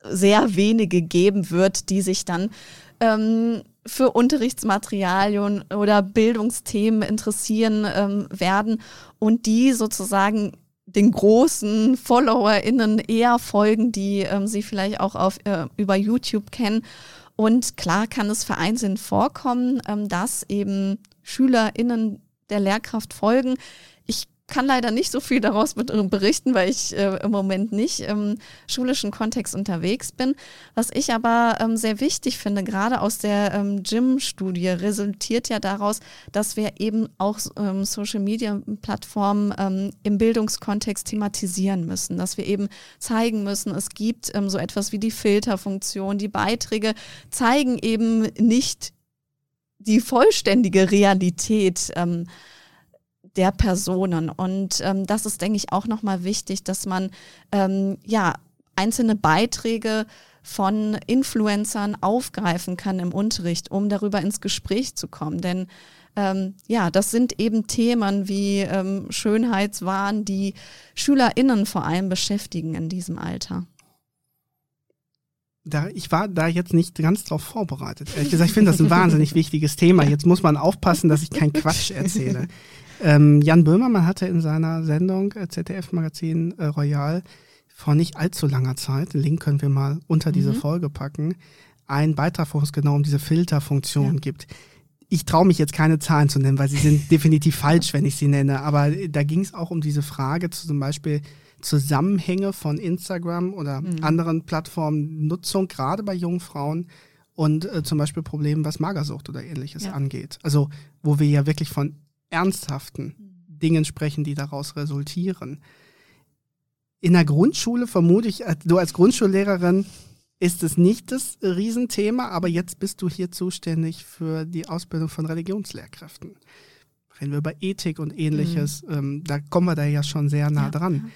sehr wenige geben wird, die sich dann ähm, für Unterrichtsmaterialien oder Bildungsthemen interessieren ähm, werden und die sozusagen den großen FollowerInnen eher folgen, die ähm, sie vielleicht auch auf, äh, über YouTube kennen. Und klar kann es vereinzelt vorkommen, ähm, dass eben SchülerInnen der Lehrkraft folgen. Ich kann leider nicht so viel daraus berichten, weil ich äh, im Moment nicht im schulischen Kontext unterwegs bin. Was ich aber ähm, sehr wichtig finde, gerade aus der ähm, Gym-Studie, resultiert ja daraus, dass wir eben auch ähm, Social-Media-Plattformen ähm, im Bildungskontext thematisieren müssen, dass wir eben zeigen müssen, es gibt ähm, so etwas wie die Filterfunktion, die Beiträge zeigen eben nicht die vollständige Realität. Ähm, der Personen. Und ähm, das ist, denke ich, auch nochmal wichtig, dass man ähm, ja einzelne Beiträge von Influencern aufgreifen kann im Unterricht, um darüber ins Gespräch zu kommen. Denn ähm, ja, das sind eben Themen wie ähm, Schönheitswahn, die SchülerInnen vor allem beschäftigen in diesem Alter. Da, ich war da jetzt nicht ganz drauf vorbereitet. Ehrlich gesagt, ich finde das ein wahnsinnig wichtiges Thema. Jetzt muss man aufpassen, dass ich keinen Quatsch erzähle. Ähm, Jan Böhmermann hatte in seiner Sendung äh, ZDF-Magazin äh, Royal vor nicht allzu langer Zeit, den Link können wir mal unter diese mhm. Folge packen, einen Beitrag, wo es genau um diese Filterfunktion ja. gibt. Ich traue mich jetzt keine Zahlen zu nennen, weil sie sind definitiv falsch, wenn ich sie nenne. Aber da ging es auch um diese Frage, zum Beispiel Zusammenhänge von Instagram oder mhm. anderen Plattformen Nutzung, gerade bei jungen Frauen und äh, zum Beispiel Problemen, was Magersucht oder ähnliches ja. angeht. Also wo wir ja wirklich von ernsthaften Dingen sprechen, die daraus resultieren. In der Grundschule vermute ich, äh, du als Grundschullehrerin ist es nicht das Riesenthema, aber jetzt bist du hier zuständig für die Ausbildung von Religionslehrkräften. Reden wir über Ethik und ähnliches, mhm. ähm, da kommen wir da ja schon sehr nah ja, dran. Ja.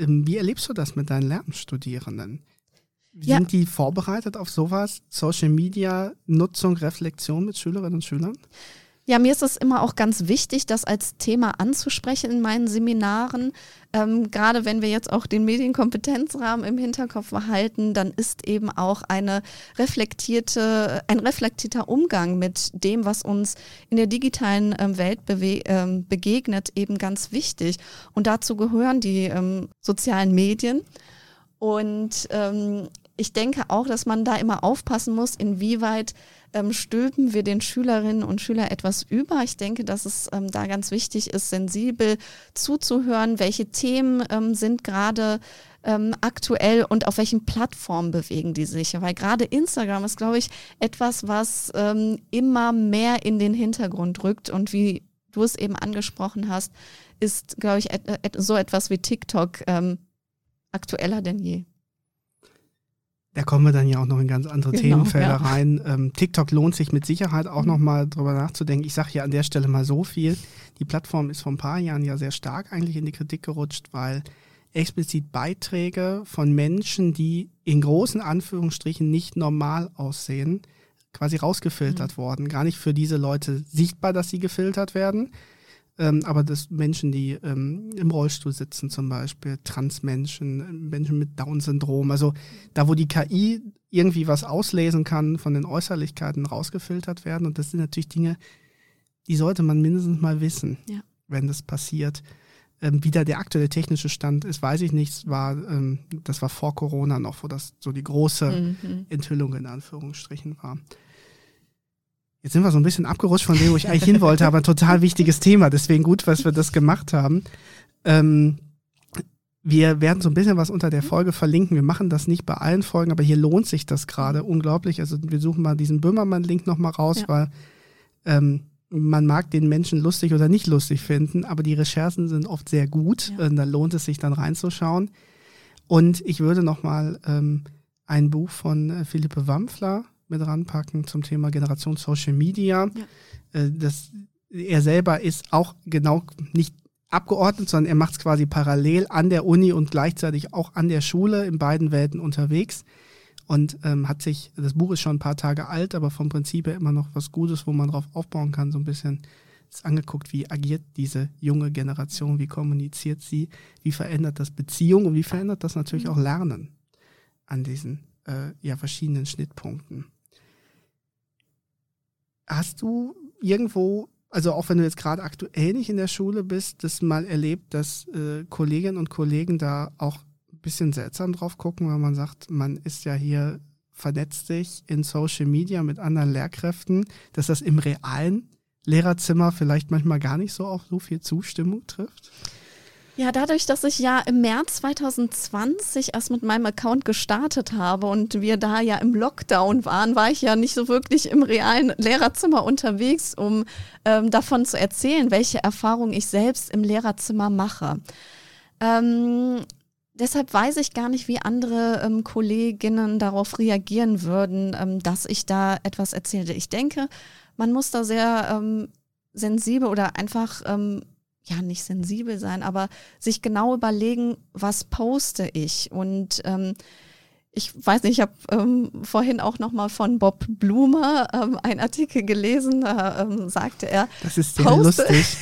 Ähm, wie erlebst du das mit deinen Lernstudierenden? Ja. Sind die vorbereitet auf sowas? Social Media, Nutzung, Reflexion mit Schülerinnen und Schülern? Ja, mir ist es immer auch ganz wichtig, das als Thema anzusprechen in meinen Seminaren. Ähm, gerade wenn wir jetzt auch den Medienkompetenzrahmen im Hinterkopf behalten, dann ist eben auch eine reflektierte, ein reflektierter Umgang mit dem, was uns in der digitalen ähm, Welt ähm, begegnet, eben ganz wichtig. Und dazu gehören die ähm, sozialen Medien. Und ähm, ich denke auch, dass man da immer aufpassen muss, inwieweit ähm, stülpen wir den Schülerinnen und Schülern etwas über. Ich denke, dass es ähm, da ganz wichtig ist, sensibel zuzuhören, welche Themen ähm, sind gerade ähm, aktuell und auf welchen Plattformen bewegen die sich. Weil gerade Instagram ist, glaube ich, etwas, was ähm, immer mehr in den Hintergrund rückt und wie du es eben angesprochen hast, ist, glaube ich, et et so etwas wie TikTok ähm, aktueller denn je. Da kommen wir dann ja auch noch in ganz andere genau, Themenfelder ja. rein. Ähm, TikTok lohnt sich mit Sicherheit auch mhm. nochmal drüber nachzudenken. Ich sage ja an der Stelle mal so viel. Die Plattform ist vor ein paar Jahren ja sehr stark eigentlich in die Kritik gerutscht, weil explizit Beiträge von Menschen, die in großen Anführungsstrichen nicht normal aussehen, quasi rausgefiltert mhm. worden. Gar nicht für diese Leute sichtbar, dass sie gefiltert werden, ähm, aber dass Menschen, die ähm, im Rollstuhl sitzen zum Beispiel, Transmenschen, Menschen mit Down-Syndrom, also da, wo die KI irgendwie was auslesen kann, von den Äußerlichkeiten rausgefiltert werden. Und das sind natürlich Dinge, die sollte man mindestens mal wissen, ja. wenn das passiert. Ähm, wie da der aktuelle technische Stand ist, weiß ich nicht. War, ähm, das war vor Corona noch, wo das so die große mhm. Enthüllung in Anführungsstrichen war. Jetzt sind wir so ein bisschen abgerutscht von dem, wo ich eigentlich hin wollte, aber ein total wichtiges Thema. Deswegen gut, was wir das gemacht haben. Ähm, wir werden so ein bisschen was unter der Folge verlinken. Wir machen das nicht bei allen Folgen, aber hier lohnt sich das gerade unglaublich. Also wir suchen mal diesen Böhmermann-Link nochmal raus, ja. weil ähm, man mag den Menschen lustig oder nicht lustig finden, aber die Recherchen sind oft sehr gut. Ja. Äh, da lohnt es sich dann reinzuschauen. Und ich würde nochmal ähm, ein Buch von äh, Philippe Wampfler mit ranpacken zum Thema Generation Social Media. Ja. Äh, das er selber ist auch genau nicht abgeordnet, sondern er macht es quasi parallel an der Uni und gleichzeitig auch an der Schule in beiden Welten unterwegs und ähm, hat sich, das Buch ist schon ein paar Tage alt, aber vom Prinzip her immer noch was Gutes, wo man drauf aufbauen kann, so ein bisschen ist angeguckt, wie agiert diese junge Generation, wie kommuniziert sie, wie verändert das Beziehung und wie verändert das natürlich auch Lernen an diesen äh, ja, verschiedenen Schnittpunkten. Hast du irgendwo also auch wenn du jetzt gerade aktuell nicht in der Schule bist, das mal erlebt, dass äh, Kolleginnen und Kollegen da auch ein bisschen seltsam drauf gucken, weil man sagt, man ist ja hier vernetzt sich in Social Media mit anderen Lehrkräften, dass das im realen Lehrerzimmer vielleicht manchmal gar nicht so auf so viel Zustimmung trifft? Ja, dadurch, dass ich ja im März 2020 erst mit meinem Account gestartet habe und wir da ja im Lockdown waren, war ich ja nicht so wirklich im realen Lehrerzimmer unterwegs, um ähm, davon zu erzählen, welche Erfahrungen ich selbst im Lehrerzimmer mache. Ähm, deshalb weiß ich gar nicht, wie andere ähm, Kolleginnen darauf reagieren würden, ähm, dass ich da etwas erzählte. Ich denke, man muss da sehr ähm, sensibel oder einfach ähm, ja nicht sensibel sein, aber sich genau überlegen, was poste ich? Und ähm, ich weiß nicht, ich habe ähm, vorhin auch noch mal von Bob Blumer ähm, einen Artikel gelesen, da ähm, sagte er. Das ist sehr lustig.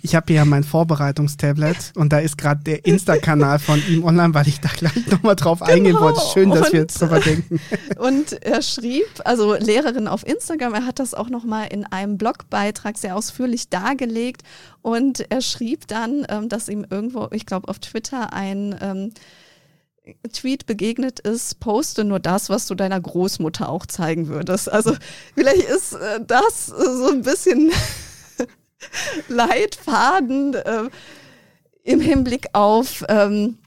Ich habe hier mein Vorbereitungstablet und da ist gerade der Insta-Kanal von ihm online, weil ich da gleich noch mal drauf genau. eingehen wollte. Schön, dass und, wir jetzt drüber denken. Und er schrieb, also Lehrerin auf Instagram, er hat das auch noch mal in einem Blogbeitrag sehr ausführlich dargelegt und er schrieb dann, ähm, dass ihm irgendwo, ich glaube auf Twitter ein ähm, Tweet begegnet ist, poste nur das, was du deiner Großmutter auch zeigen würdest. Also vielleicht ist äh, das so ein bisschen Leitfaden äh, im Hinblick auf ähm,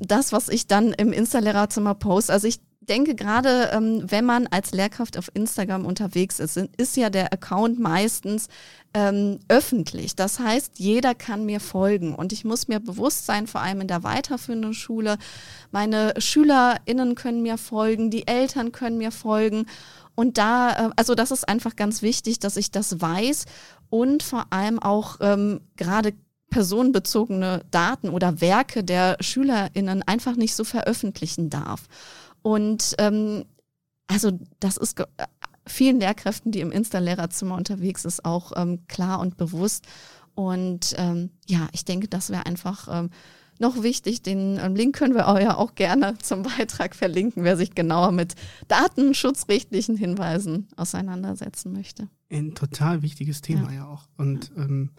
das, was ich dann im Insta-Lehrerzimmer poste. Also ich denke gerade, ähm, wenn man als Lehrkraft auf Instagram unterwegs ist, ist ja der Account meistens ähm, öffentlich. Das heißt, jeder kann mir folgen und ich muss mir bewusst sein, vor allem in der weiterführenden Schule, meine SchülerInnen können mir folgen, die Eltern können mir folgen und da, äh, also das ist einfach ganz wichtig, dass ich das weiß und vor allem auch ähm, gerade personenbezogene Daten oder Werke der SchülerInnen einfach nicht so veröffentlichen darf. Und ähm, also das ist vielen Lehrkräften, die im Insta-Lehrerzimmer unterwegs ist, auch ähm, klar und bewusst. Und ähm, ja, ich denke, das wäre einfach ähm, noch wichtig. Den ähm, Link können wir auch ja auch gerne zum Beitrag verlinken, wer sich genauer mit datenschutzrechtlichen Hinweisen auseinandersetzen möchte. Ein total wichtiges Thema ja, ja auch. Und ja. ähm,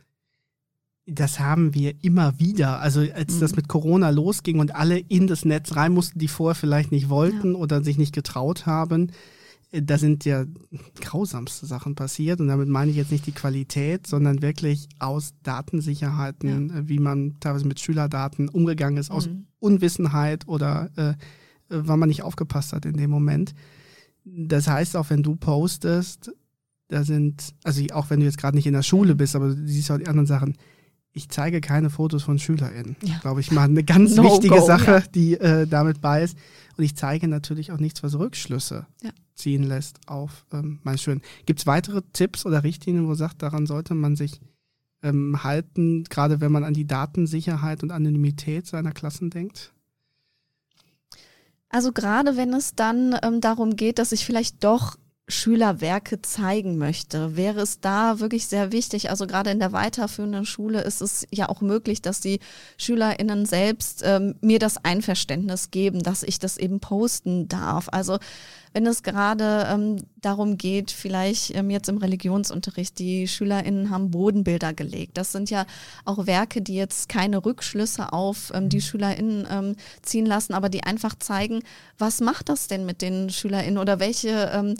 das haben wir immer wieder. Also als mhm. das mit Corona losging und alle in das Netz rein mussten, die vorher vielleicht nicht wollten ja. oder sich nicht getraut haben, äh, da sind ja grausamste Sachen passiert. Und damit meine ich jetzt nicht die Qualität, sondern wirklich aus Datensicherheiten, ja. Äh, wie man teilweise mit Schülerdaten umgegangen ist, aus mhm. Unwissenheit oder äh, weil man nicht aufgepasst hat in dem Moment. Das heißt, auch wenn du postest, da sind, also auch wenn du jetzt gerade nicht in der Schule mhm. bist, aber du siehst auch die anderen Sachen, ich zeige keine Fotos von SchülerInnen. Ja. Glaube ich mal eine ganz no wichtige go, Sache, ja. die äh, damit bei ist. Und ich zeige natürlich auch nichts, was Rückschlüsse ja. ziehen lässt auf ähm, meine Schüler. Gibt es weitere Tipps oder Richtlinien, wo sagt, daran sollte man sich ähm, halten, gerade wenn man an die Datensicherheit und Anonymität seiner Klassen denkt? Also gerade wenn es dann ähm, darum geht, dass ich vielleicht doch Schülerwerke zeigen möchte, wäre es da wirklich sehr wichtig. Also gerade in der weiterführenden Schule ist es ja auch möglich, dass die SchülerInnen selbst ähm, mir das Einverständnis geben, dass ich das eben posten darf. Also wenn es gerade ähm, darum geht, vielleicht ähm, jetzt im Religionsunterricht, die SchülerInnen haben Bodenbilder gelegt. Das sind ja auch Werke, die jetzt keine Rückschlüsse auf ähm, die mhm. SchülerInnen ähm, ziehen lassen, aber die einfach zeigen, was macht das denn mit den SchülerInnen oder welche ähm,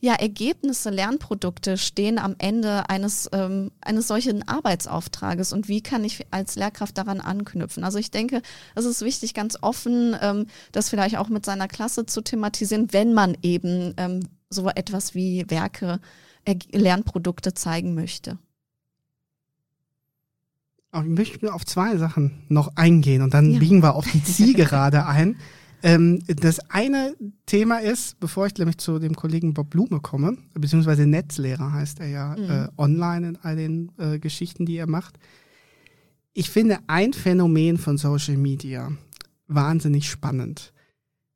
ja, Ergebnisse, Lernprodukte stehen am Ende eines, ähm, eines solchen Arbeitsauftrages und wie kann ich als Lehrkraft daran anknüpfen? Also ich denke, es ist wichtig, ganz offen ähm, das vielleicht auch mit seiner Klasse zu thematisieren, wenn man eben ähm, so etwas wie Werke, äh, Lernprodukte zeigen möchte. Ich möchte nur auf zwei Sachen noch eingehen und dann ja. biegen wir auf die Zielgerade ein. Ähm, das eine Thema ist, bevor ich nämlich zu dem Kollegen Bob Blume komme, beziehungsweise Netzlehrer heißt er ja mhm. äh, online in all den äh, Geschichten, die er macht. Ich finde ein Phänomen von Social Media wahnsinnig spannend.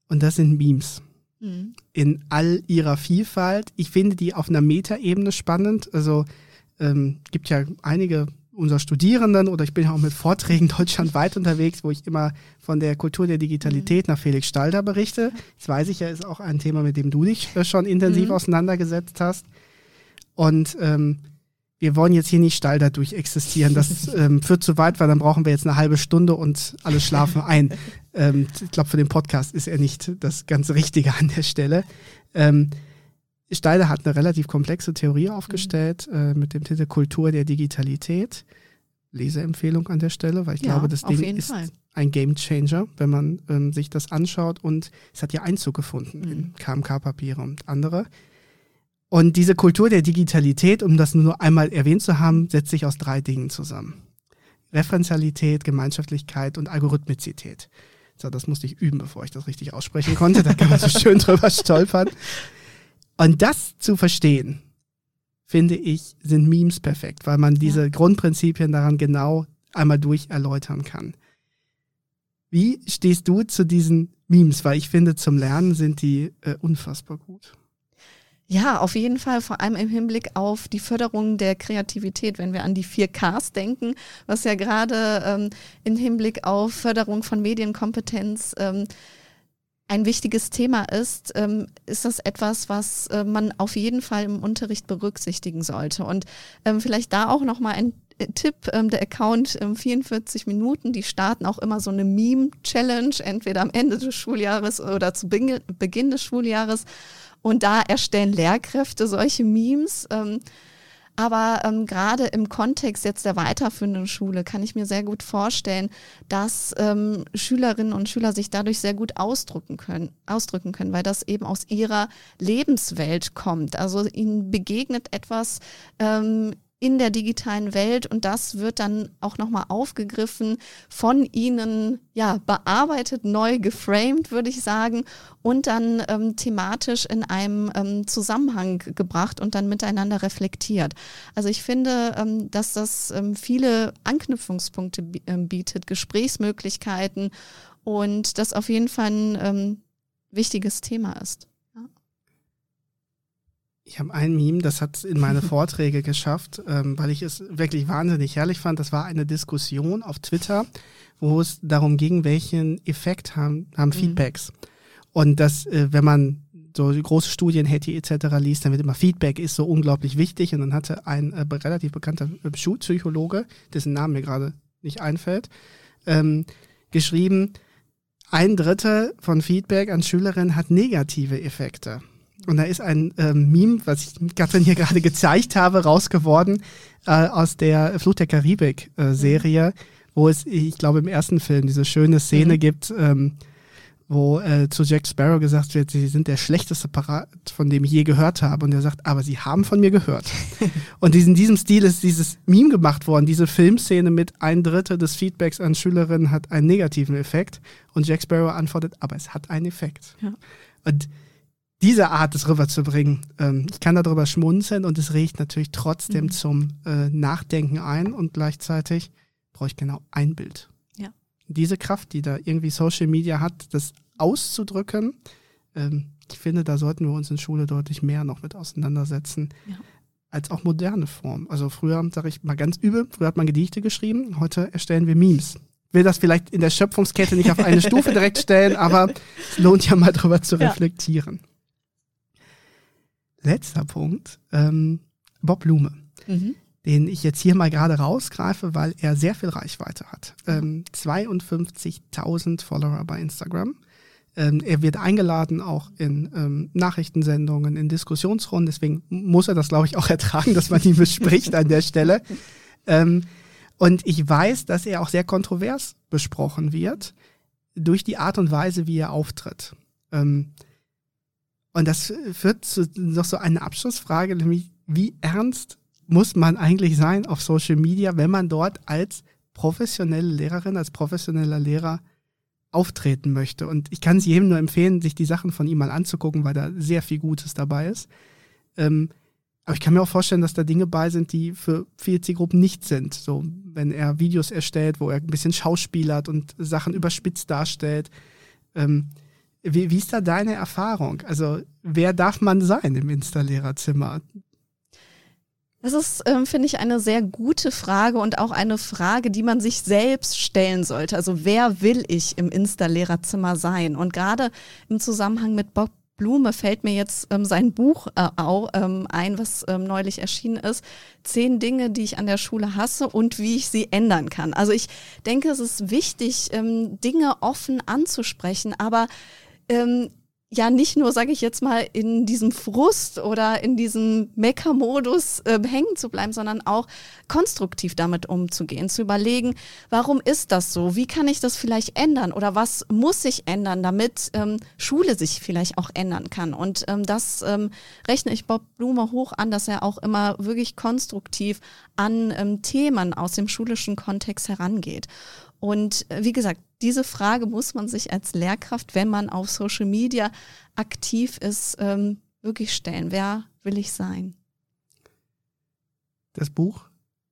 Und das sind Memes. Mhm. In all ihrer Vielfalt. Ich finde die auf einer Metaebene spannend. Also ähm, gibt ja einige unserer Studierenden oder ich bin ja auch mit Vorträgen deutschlandweit unterwegs, wo ich immer von der Kultur der Digitalität mhm. nach Felix Stalder berichte. Das weiß ich ja, ist auch ein Thema, mit dem du dich äh, schon intensiv mhm. auseinandergesetzt hast. Und ähm, wir wollen jetzt hier nicht Stalder durchexistieren. Das ähm, führt zu weit, weil dann brauchen wir jetzt eine halbe Stunde und alle schlafen ein. Ähm, ich glaube, für den Podcast ist er nicht das ganz Richtige an der Stelle. Ähm, Steiner hat eine relativ komplexe Theorie aufgestellt mhm. äh, mit dem Titel Kultur der Digitalität. Leseempfehlung an der Stelle, weil ich ja, glaube, das Ding ist Fall. ein Game Changer, wenn man ähm, sich das anschaut. Und es hat ja Einzug gefunden mhm. in KMK-Papiere und andere. Und diese Kultur der Digitalität, um das nur einmal erwähnt zu haben, setzt sich aus drei Dingen zusammen. Referenzialität, Gemeinschaftlichkeit und Algorithmizität. So, das musste ich üben, bevor ich das richtig aussprechen konnte. Da kann man so schön drüber stolpern. Und das zu verstehen, finde ich, sind Memes perfekt, weil man diese ja. Grundprinzipien daran genau einmal durch erläutern kann. Wie stehst du zu diesen Memes? Weil ich finde, zum Lernen sind die äh, unfassbar gut. Ja, auf jeden Fall, vor allem im Hinblick auf die Förderung der Kreativität, wenn wir an die 4Ks denken, was ja gerade ähm, im Hinblick auf Förderung von Medienkompetenz ähm, ein wichtiges Thema ist, ähm, ist das etwas, was äh, man auf jeden Fall im Unterricht berücksichtigen sollte. Und ähm, vielleicht da auch nochmal ein äh, Tipp, ähm, der Account 44 ähm, Minuten, die starten auch immer so eine Meme-Challenge, entweder am Ende des Schuljahres oder zu Beginn des Schuljahres. Und da erstellen Lehrkräfte solche Memes. Ähm, aber ähm, gerade im Kontext jetzt der weiterführenden Schule kann ich mir sehr gut vorstellen, dass ähm, Schülerinnen und Schüler sich dadurch sehr gut ausdrücken können, ausdrücken können, weil das eben aus ihrer Lebenswelt kommt. Also ihnen begegnet etwas ähm, in der digitalen Welt und das wird dann auch nochmal aufgegriffen, von ihnen ja bearbeitet, neu geframed, würde ich sagen, und dann ähm, thematisch in einem ähm, Zusammenhang gebracht und dann miteinander reflektiert. Also ich finde, ähm, dass das ähm, viele Anknüpfungspunkte ähm, bietet, Gesprächsmöglichkeiten und das auf jeden Fall ein ähm, wichtiges Thema ist. Ich habe ein Meme, das hat es in meine Vorträge geschafft, ähm, weil ich es wirklich wahnsinnig herrlich fand. Das war eine Diskussion auf Twitter, wo es darum ging, welchen Effekt haben, haben mhm. Feedbacks. Und dass, äh, wenn man so große Studien, Hattie etc. liest, dann wird immer Feedback ist so unglaublich wichtig. Und dann hatte ein äh, relativ bekannter äh, Schulpsychologe, dessen Name mir gerade nicht einfällt, ähm, geschrieben, ein Drittel von Feedback an Schülerinnen hat negative Effekte. Und da ist ein ähm, Meme, was ich Katrin hier gerade gezeigt habe, rausgeworden äh, aus der Flucht der Karibik-Serie, äh, wo es, ich glaube, im ersten Film diese schöne Szene mhm. gibt, ähm, wo äh, zu Jack Sparrow gesagt wird, sie sind der schlechteste Parat, von dem ich je gehört habe. Und er sagt, aber sie haben von mir gehört. und in diesem Stil ist dieses Meme gemacht worden, diese Filmszene mit ein Drittel des Feedbacks an Schülerinnen hat einen negativen Effekt. Und Jack Sparrow antwortet, aber es hat einen Effekt. Ja. Und diese Art des rüberzubringen. Ähm, ich kann darüber schmunzeln und es riecht natürlich trotzdem mhm. zum äh, Nachdenken ein und gleichzeitig brauche ich genau ein Bild. Ja. Diese Kraft, die da irgendwie Social Media hat, das auszudrücken, ähm, ich finde, da sollten wir uns in Schule deutlich mehr noch mit auseinandersetzen. Ja. Als auch moderne Form. Also früher, sage ich mal ganz übel, früher hat man Gedichte geschrieben, heute erstellen wir Memes will das vielleicht in der Schöpfungskette nicht auf eine Stufe direkt stellen, aber es lohnt ja mal drüber zu reflektieren. Ja letzter Punkt, ähm, Bob Blume, mhm. den ich jetzt hier mal gerade rausgreife, weil er sehr viel Reichweite hat. Ähm, 52.000 Follower bei Instagram. Ähm, er wird eingeladen auch in ähm, Nachrichtensendungen, in Diskussionsrunden. Deswegen muss er das, glaube ich, auch ertragen, dass man ihn bespricht an der Stelle. Ähm, und ich weiß, dass er auch sehr kontrovers besprochen wird durch die Art und Weise, wie er auftritt. Und das führt zu noch so eine Abschlussfrage, nämlich wie ernst muss man eigentlich sein auf Social Media, wenn man dort als professionelle Lehrerin, als professioneller Lehrer auftreten möchte. Und ich kann es jedem nur empfehlen, sich die Sachen von ihm mal anzugucken, weil da sehr viel Gutes dabei ist. Ähm, aber ich kann mir auch vorstellen, dass da Dinge bei sind, die für viele Zielgruppen nicht sind. So, wenn er Videos erstellt, wo er ein bisschen schauspielert und Sachen überspitzt darstellt. Ähm, wie, wie ist da deine Erfahrung? Also, wer darf man sein im Installererzimmer? Das ist, ähm, finde ich, eine sehr gute Frage und auch eine Frage, die man sich selbst stellen sollte. Also wer will ich im Installererzimmer sein? Und gerade im Zusammenhang mit Bob Blume fällt mir jetzt ähm, sein Buch äh, auch, ähm, ein, was ähm, neulich erschienen ist. Zehn Dinge, die ich an der Schule hasse und wie ich sie ändern kann. Also ich denke, es ist wichtig, ähm, Dinge offen anzusprechen, aber ähm, ja nicht nur, sage ich jetzt mal, in diesem Frust oder in diesem Mecker-Modus äh, hängen zu bleiben, sondern auch konstruktiv damit umzugehen, zu überlegen, warum ist das so? Wie kann ich das vielleicht ändern? Oder was muss sich ändern, damit ähm, Schule sich vielleicht auch ändern kann? Und ähm, das ähm, rechne ich Bob Blume hoch an, dass er auch immer wirklich konstruktiv an ähm, Themen aus dem schulischen Kontext herangeht. Und äh, wie gesagt, diese Frage muss man sich als Lehrkraft, wenn man auf Social Media aktiv ist, ähm, wirklich stellen. Wer will ich sein? Das Buch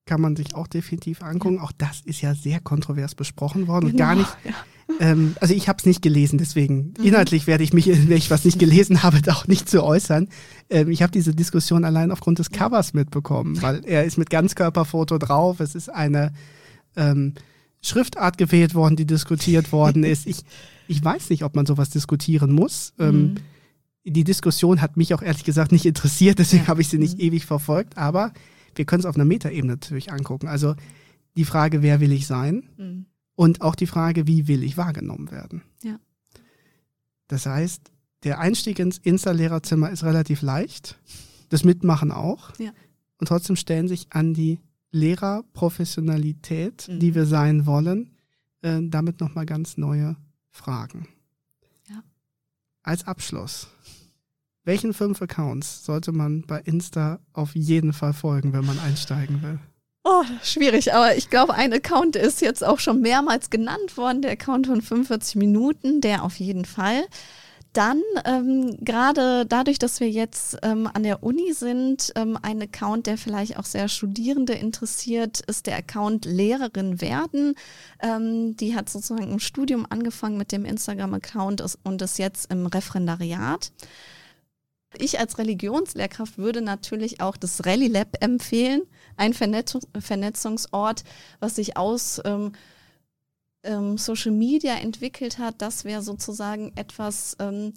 kann man sich auch definitiv angucken. Ja. Auch das ist ja sehr kontrovers besprochen worden genau, und gar nicht. Ja. Ähm, also ich habe es nicht gelesen, deswegen mhm. inhaltlich werde ich mich, wenn ich was nicht gelesen habe, auch nicht zu äußern. Ähm, ich habe diese Diskussion allein aufgrund des Covers mitbekommen, weil er ist mit Ganzkörperfoto drauf. Es ist eine ähm, Schriftart gewählt worden, die diskutiert worden ist. Ich, ich weiß nicht, ob man sowas diskutieren muss. Ähm, mhm. die Diskussion hat mich auch ehrlich gesagt nicht interessiert, deswegen ja. habe ich sie nicht mhm. ewig verfolgt, aber wir können es auf einer Metaebene natürlich angucken. Also die Frage, wer will ich sein? Mhm. Und auch die Frage, wie will ich wahrgenommen werden? Ja. Das heißt, der Einstieg ins Insta-Lehrerzimmer ist relativ leicht, das Mitmachen auch. Ja. Und trotzdem stellen sich an die Lehrerprofessionalität, mhm. die wir sein wollen, äh, damit nochmal ganz neue Fragen. Ja. Als Abschluss. Welchen fünf Accounts sollte man bei Insta auf jeden Fall folgen, wenn man einsteigen will? Oh, schwierig, aber ich glaube, ein Account ist jetzt auch schon mehrmals genannt worden, der Account von 45 Minuten, der auf jeden Fall. Dann ähm, gerade dadurch, dass wir jetzt ähm, an der Uni sind, ähm, ein Account, der vielleicht auch sehr Studierende interessiert, ist der Account Lehrerin werden. Ähm, die hat sozusagen im Studium angefangen mit dem Instagram-Account und ist jetzt im Referendariat. Ich als Religionslehrkraft würde natürlich auch das Rally Lab empfehlen, ein Vernetzungsort, was sich aus ähm, ähm, Social Media entwickelt hat, das wäre sozusagen etwas, ähm,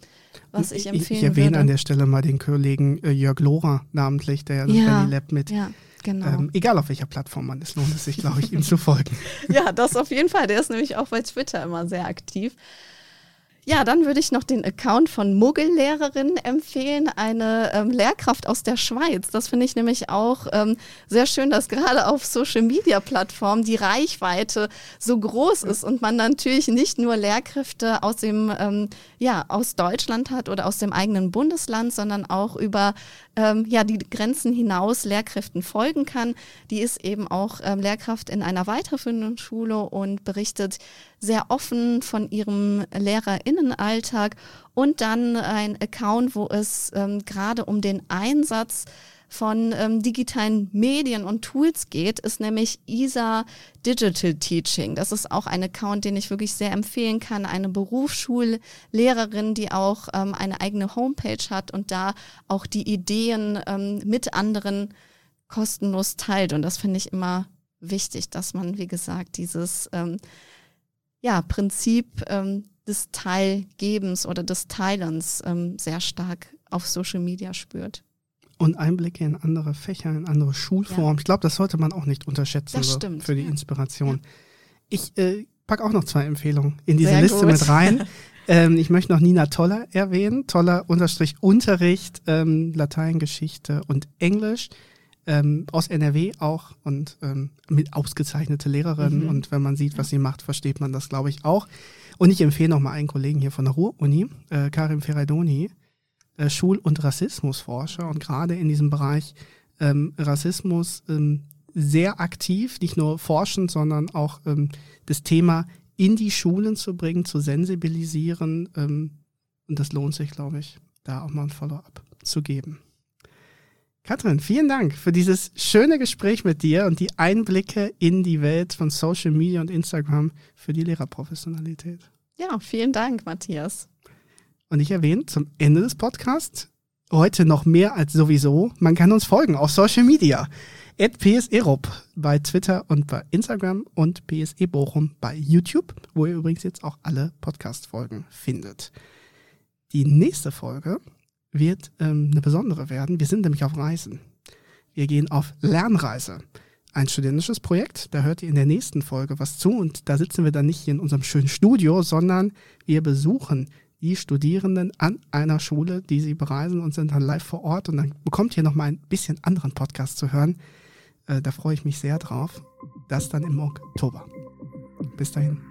was ich empfehlen würde. Ich erwähne würde. an der Stelle mal den Kollegen äh, Jörg Lohrer namentlich, der das ja, Lab mit. Ja. Genau. Ähm, egal auf welcher Plattform man ist, lohnt es sich, glaube ich, ihm zu folgen. Ja, das auf jeden Fall. Der ist nämlich auch bei Twitter immer sehr aktiv. Ja, dann würde ich noch den Account von Muggellehrerin empfehlen, eine ähm, Lehrkraft aus der Schweiz. Das finde ich nämlich auch ähm, sehr schön, dass gerade auf Social-Media-Plattformen die Reichweite so groß ist und man natürlich nicht nur Lehrkräfte aus dem ähm, ja aus Deutschland hat oder aus dem eigenen Bundesland, sondern auch über ähm, ja die Grenzen hinaus Lehrkräften folgen kann. Die ist eben auch ähm, Lehrkraft in einer weiterführenden Schule und berichtet sehr offen von ihrem Lehrerinnenalltag und dann ein Account, wo es ähm, gerade um den Einsatz von ähm, digitalen Medien und Tools geht, ist nämlich ISA Digital Teaching. Das ist auch ein Account, den ich wirklich sehr empfehlen kann. Eine Berufsschullehrerin, die auch ähm, eine eigene Homepage hat und da auch die Ideen ähm, mit anderen kostenlos teilt. Und das finde ich immer wichtig, dass man, wie gesagt, dieses ähm, ja, Prinzip ähm, des Teilgebens oder des Teilens ähm, sehr stark auf Social Media spürt. Und Einblicke in andere Fächer, in andere Schulformen. Ja. Ich glaube, das sollte man auch nicht unterschätzen das stimmt, für die. Inspiration. Ja. Ich äh, packe auch noch zwei Empfehlungen in diese sehr Liste gut. mit rein. ähm, ich möchte noch Nina Toller erwähnen. Toller Unterstrich Unterricht, ähm, Latein, Geschichte und Englisch ähm, aus NRW auch und ähm, mit ausgezeichnete Lehrerin. Mhm. Und wenn man sieht, was sie macht, versteht man das, glaube ich, auch. Und ich empfehle noch mal einen Kollegen hier von der Ruhr-Uni, äh, Karim Ferraidoni, äh, Schul- und Rassismusforscher und gerade in diesem Bereich ähm, Rassismus ähm, sehr aktiv, nicht nur forschend, sondern auch ähm, das Thema in die Schulen zu bringen, zu sensibilisieren. Ähm, und das lohnt sich, glaube ich, da auch mal ein Follow-up zu geben. Katrin, vielen Dank für dieses schöne Gespräch mit dir und die Einblicke in die Welt von Social Media und Instagram für die Lehrerprofessionalität. Ja, vielen Dank, Matthias. Und ich erwähne zum Ende des Podcasts heute noch mehr als sowieso. Man kann uns folgen auf Social Media. At PSEROP bei Twitter und bei Instagram und PSE Bochum bei YouTube, wo ihr übrigens jetzt auch alle Podcast-Folgen findet. Die nächste Folge wird ähm, eine besondere werden. Wir sind nämlich auf Reisen. Wir gehen auf Lernreise. Ein studentisches Projekt, da hört ihr in der nächsten Folge was zu und da sitzen wir dann nicht hier in unserem schönen Studio, sondern wir besuchen die Studierenden an einer Schule, die sie bereisen und sind dann live vor Ort und dann bekommt ihr noch mal ein bisschen anderen Podcast zu hören. Äh, da freue ich mich sehr drauf. Das dann im Oktober. Bis dahin.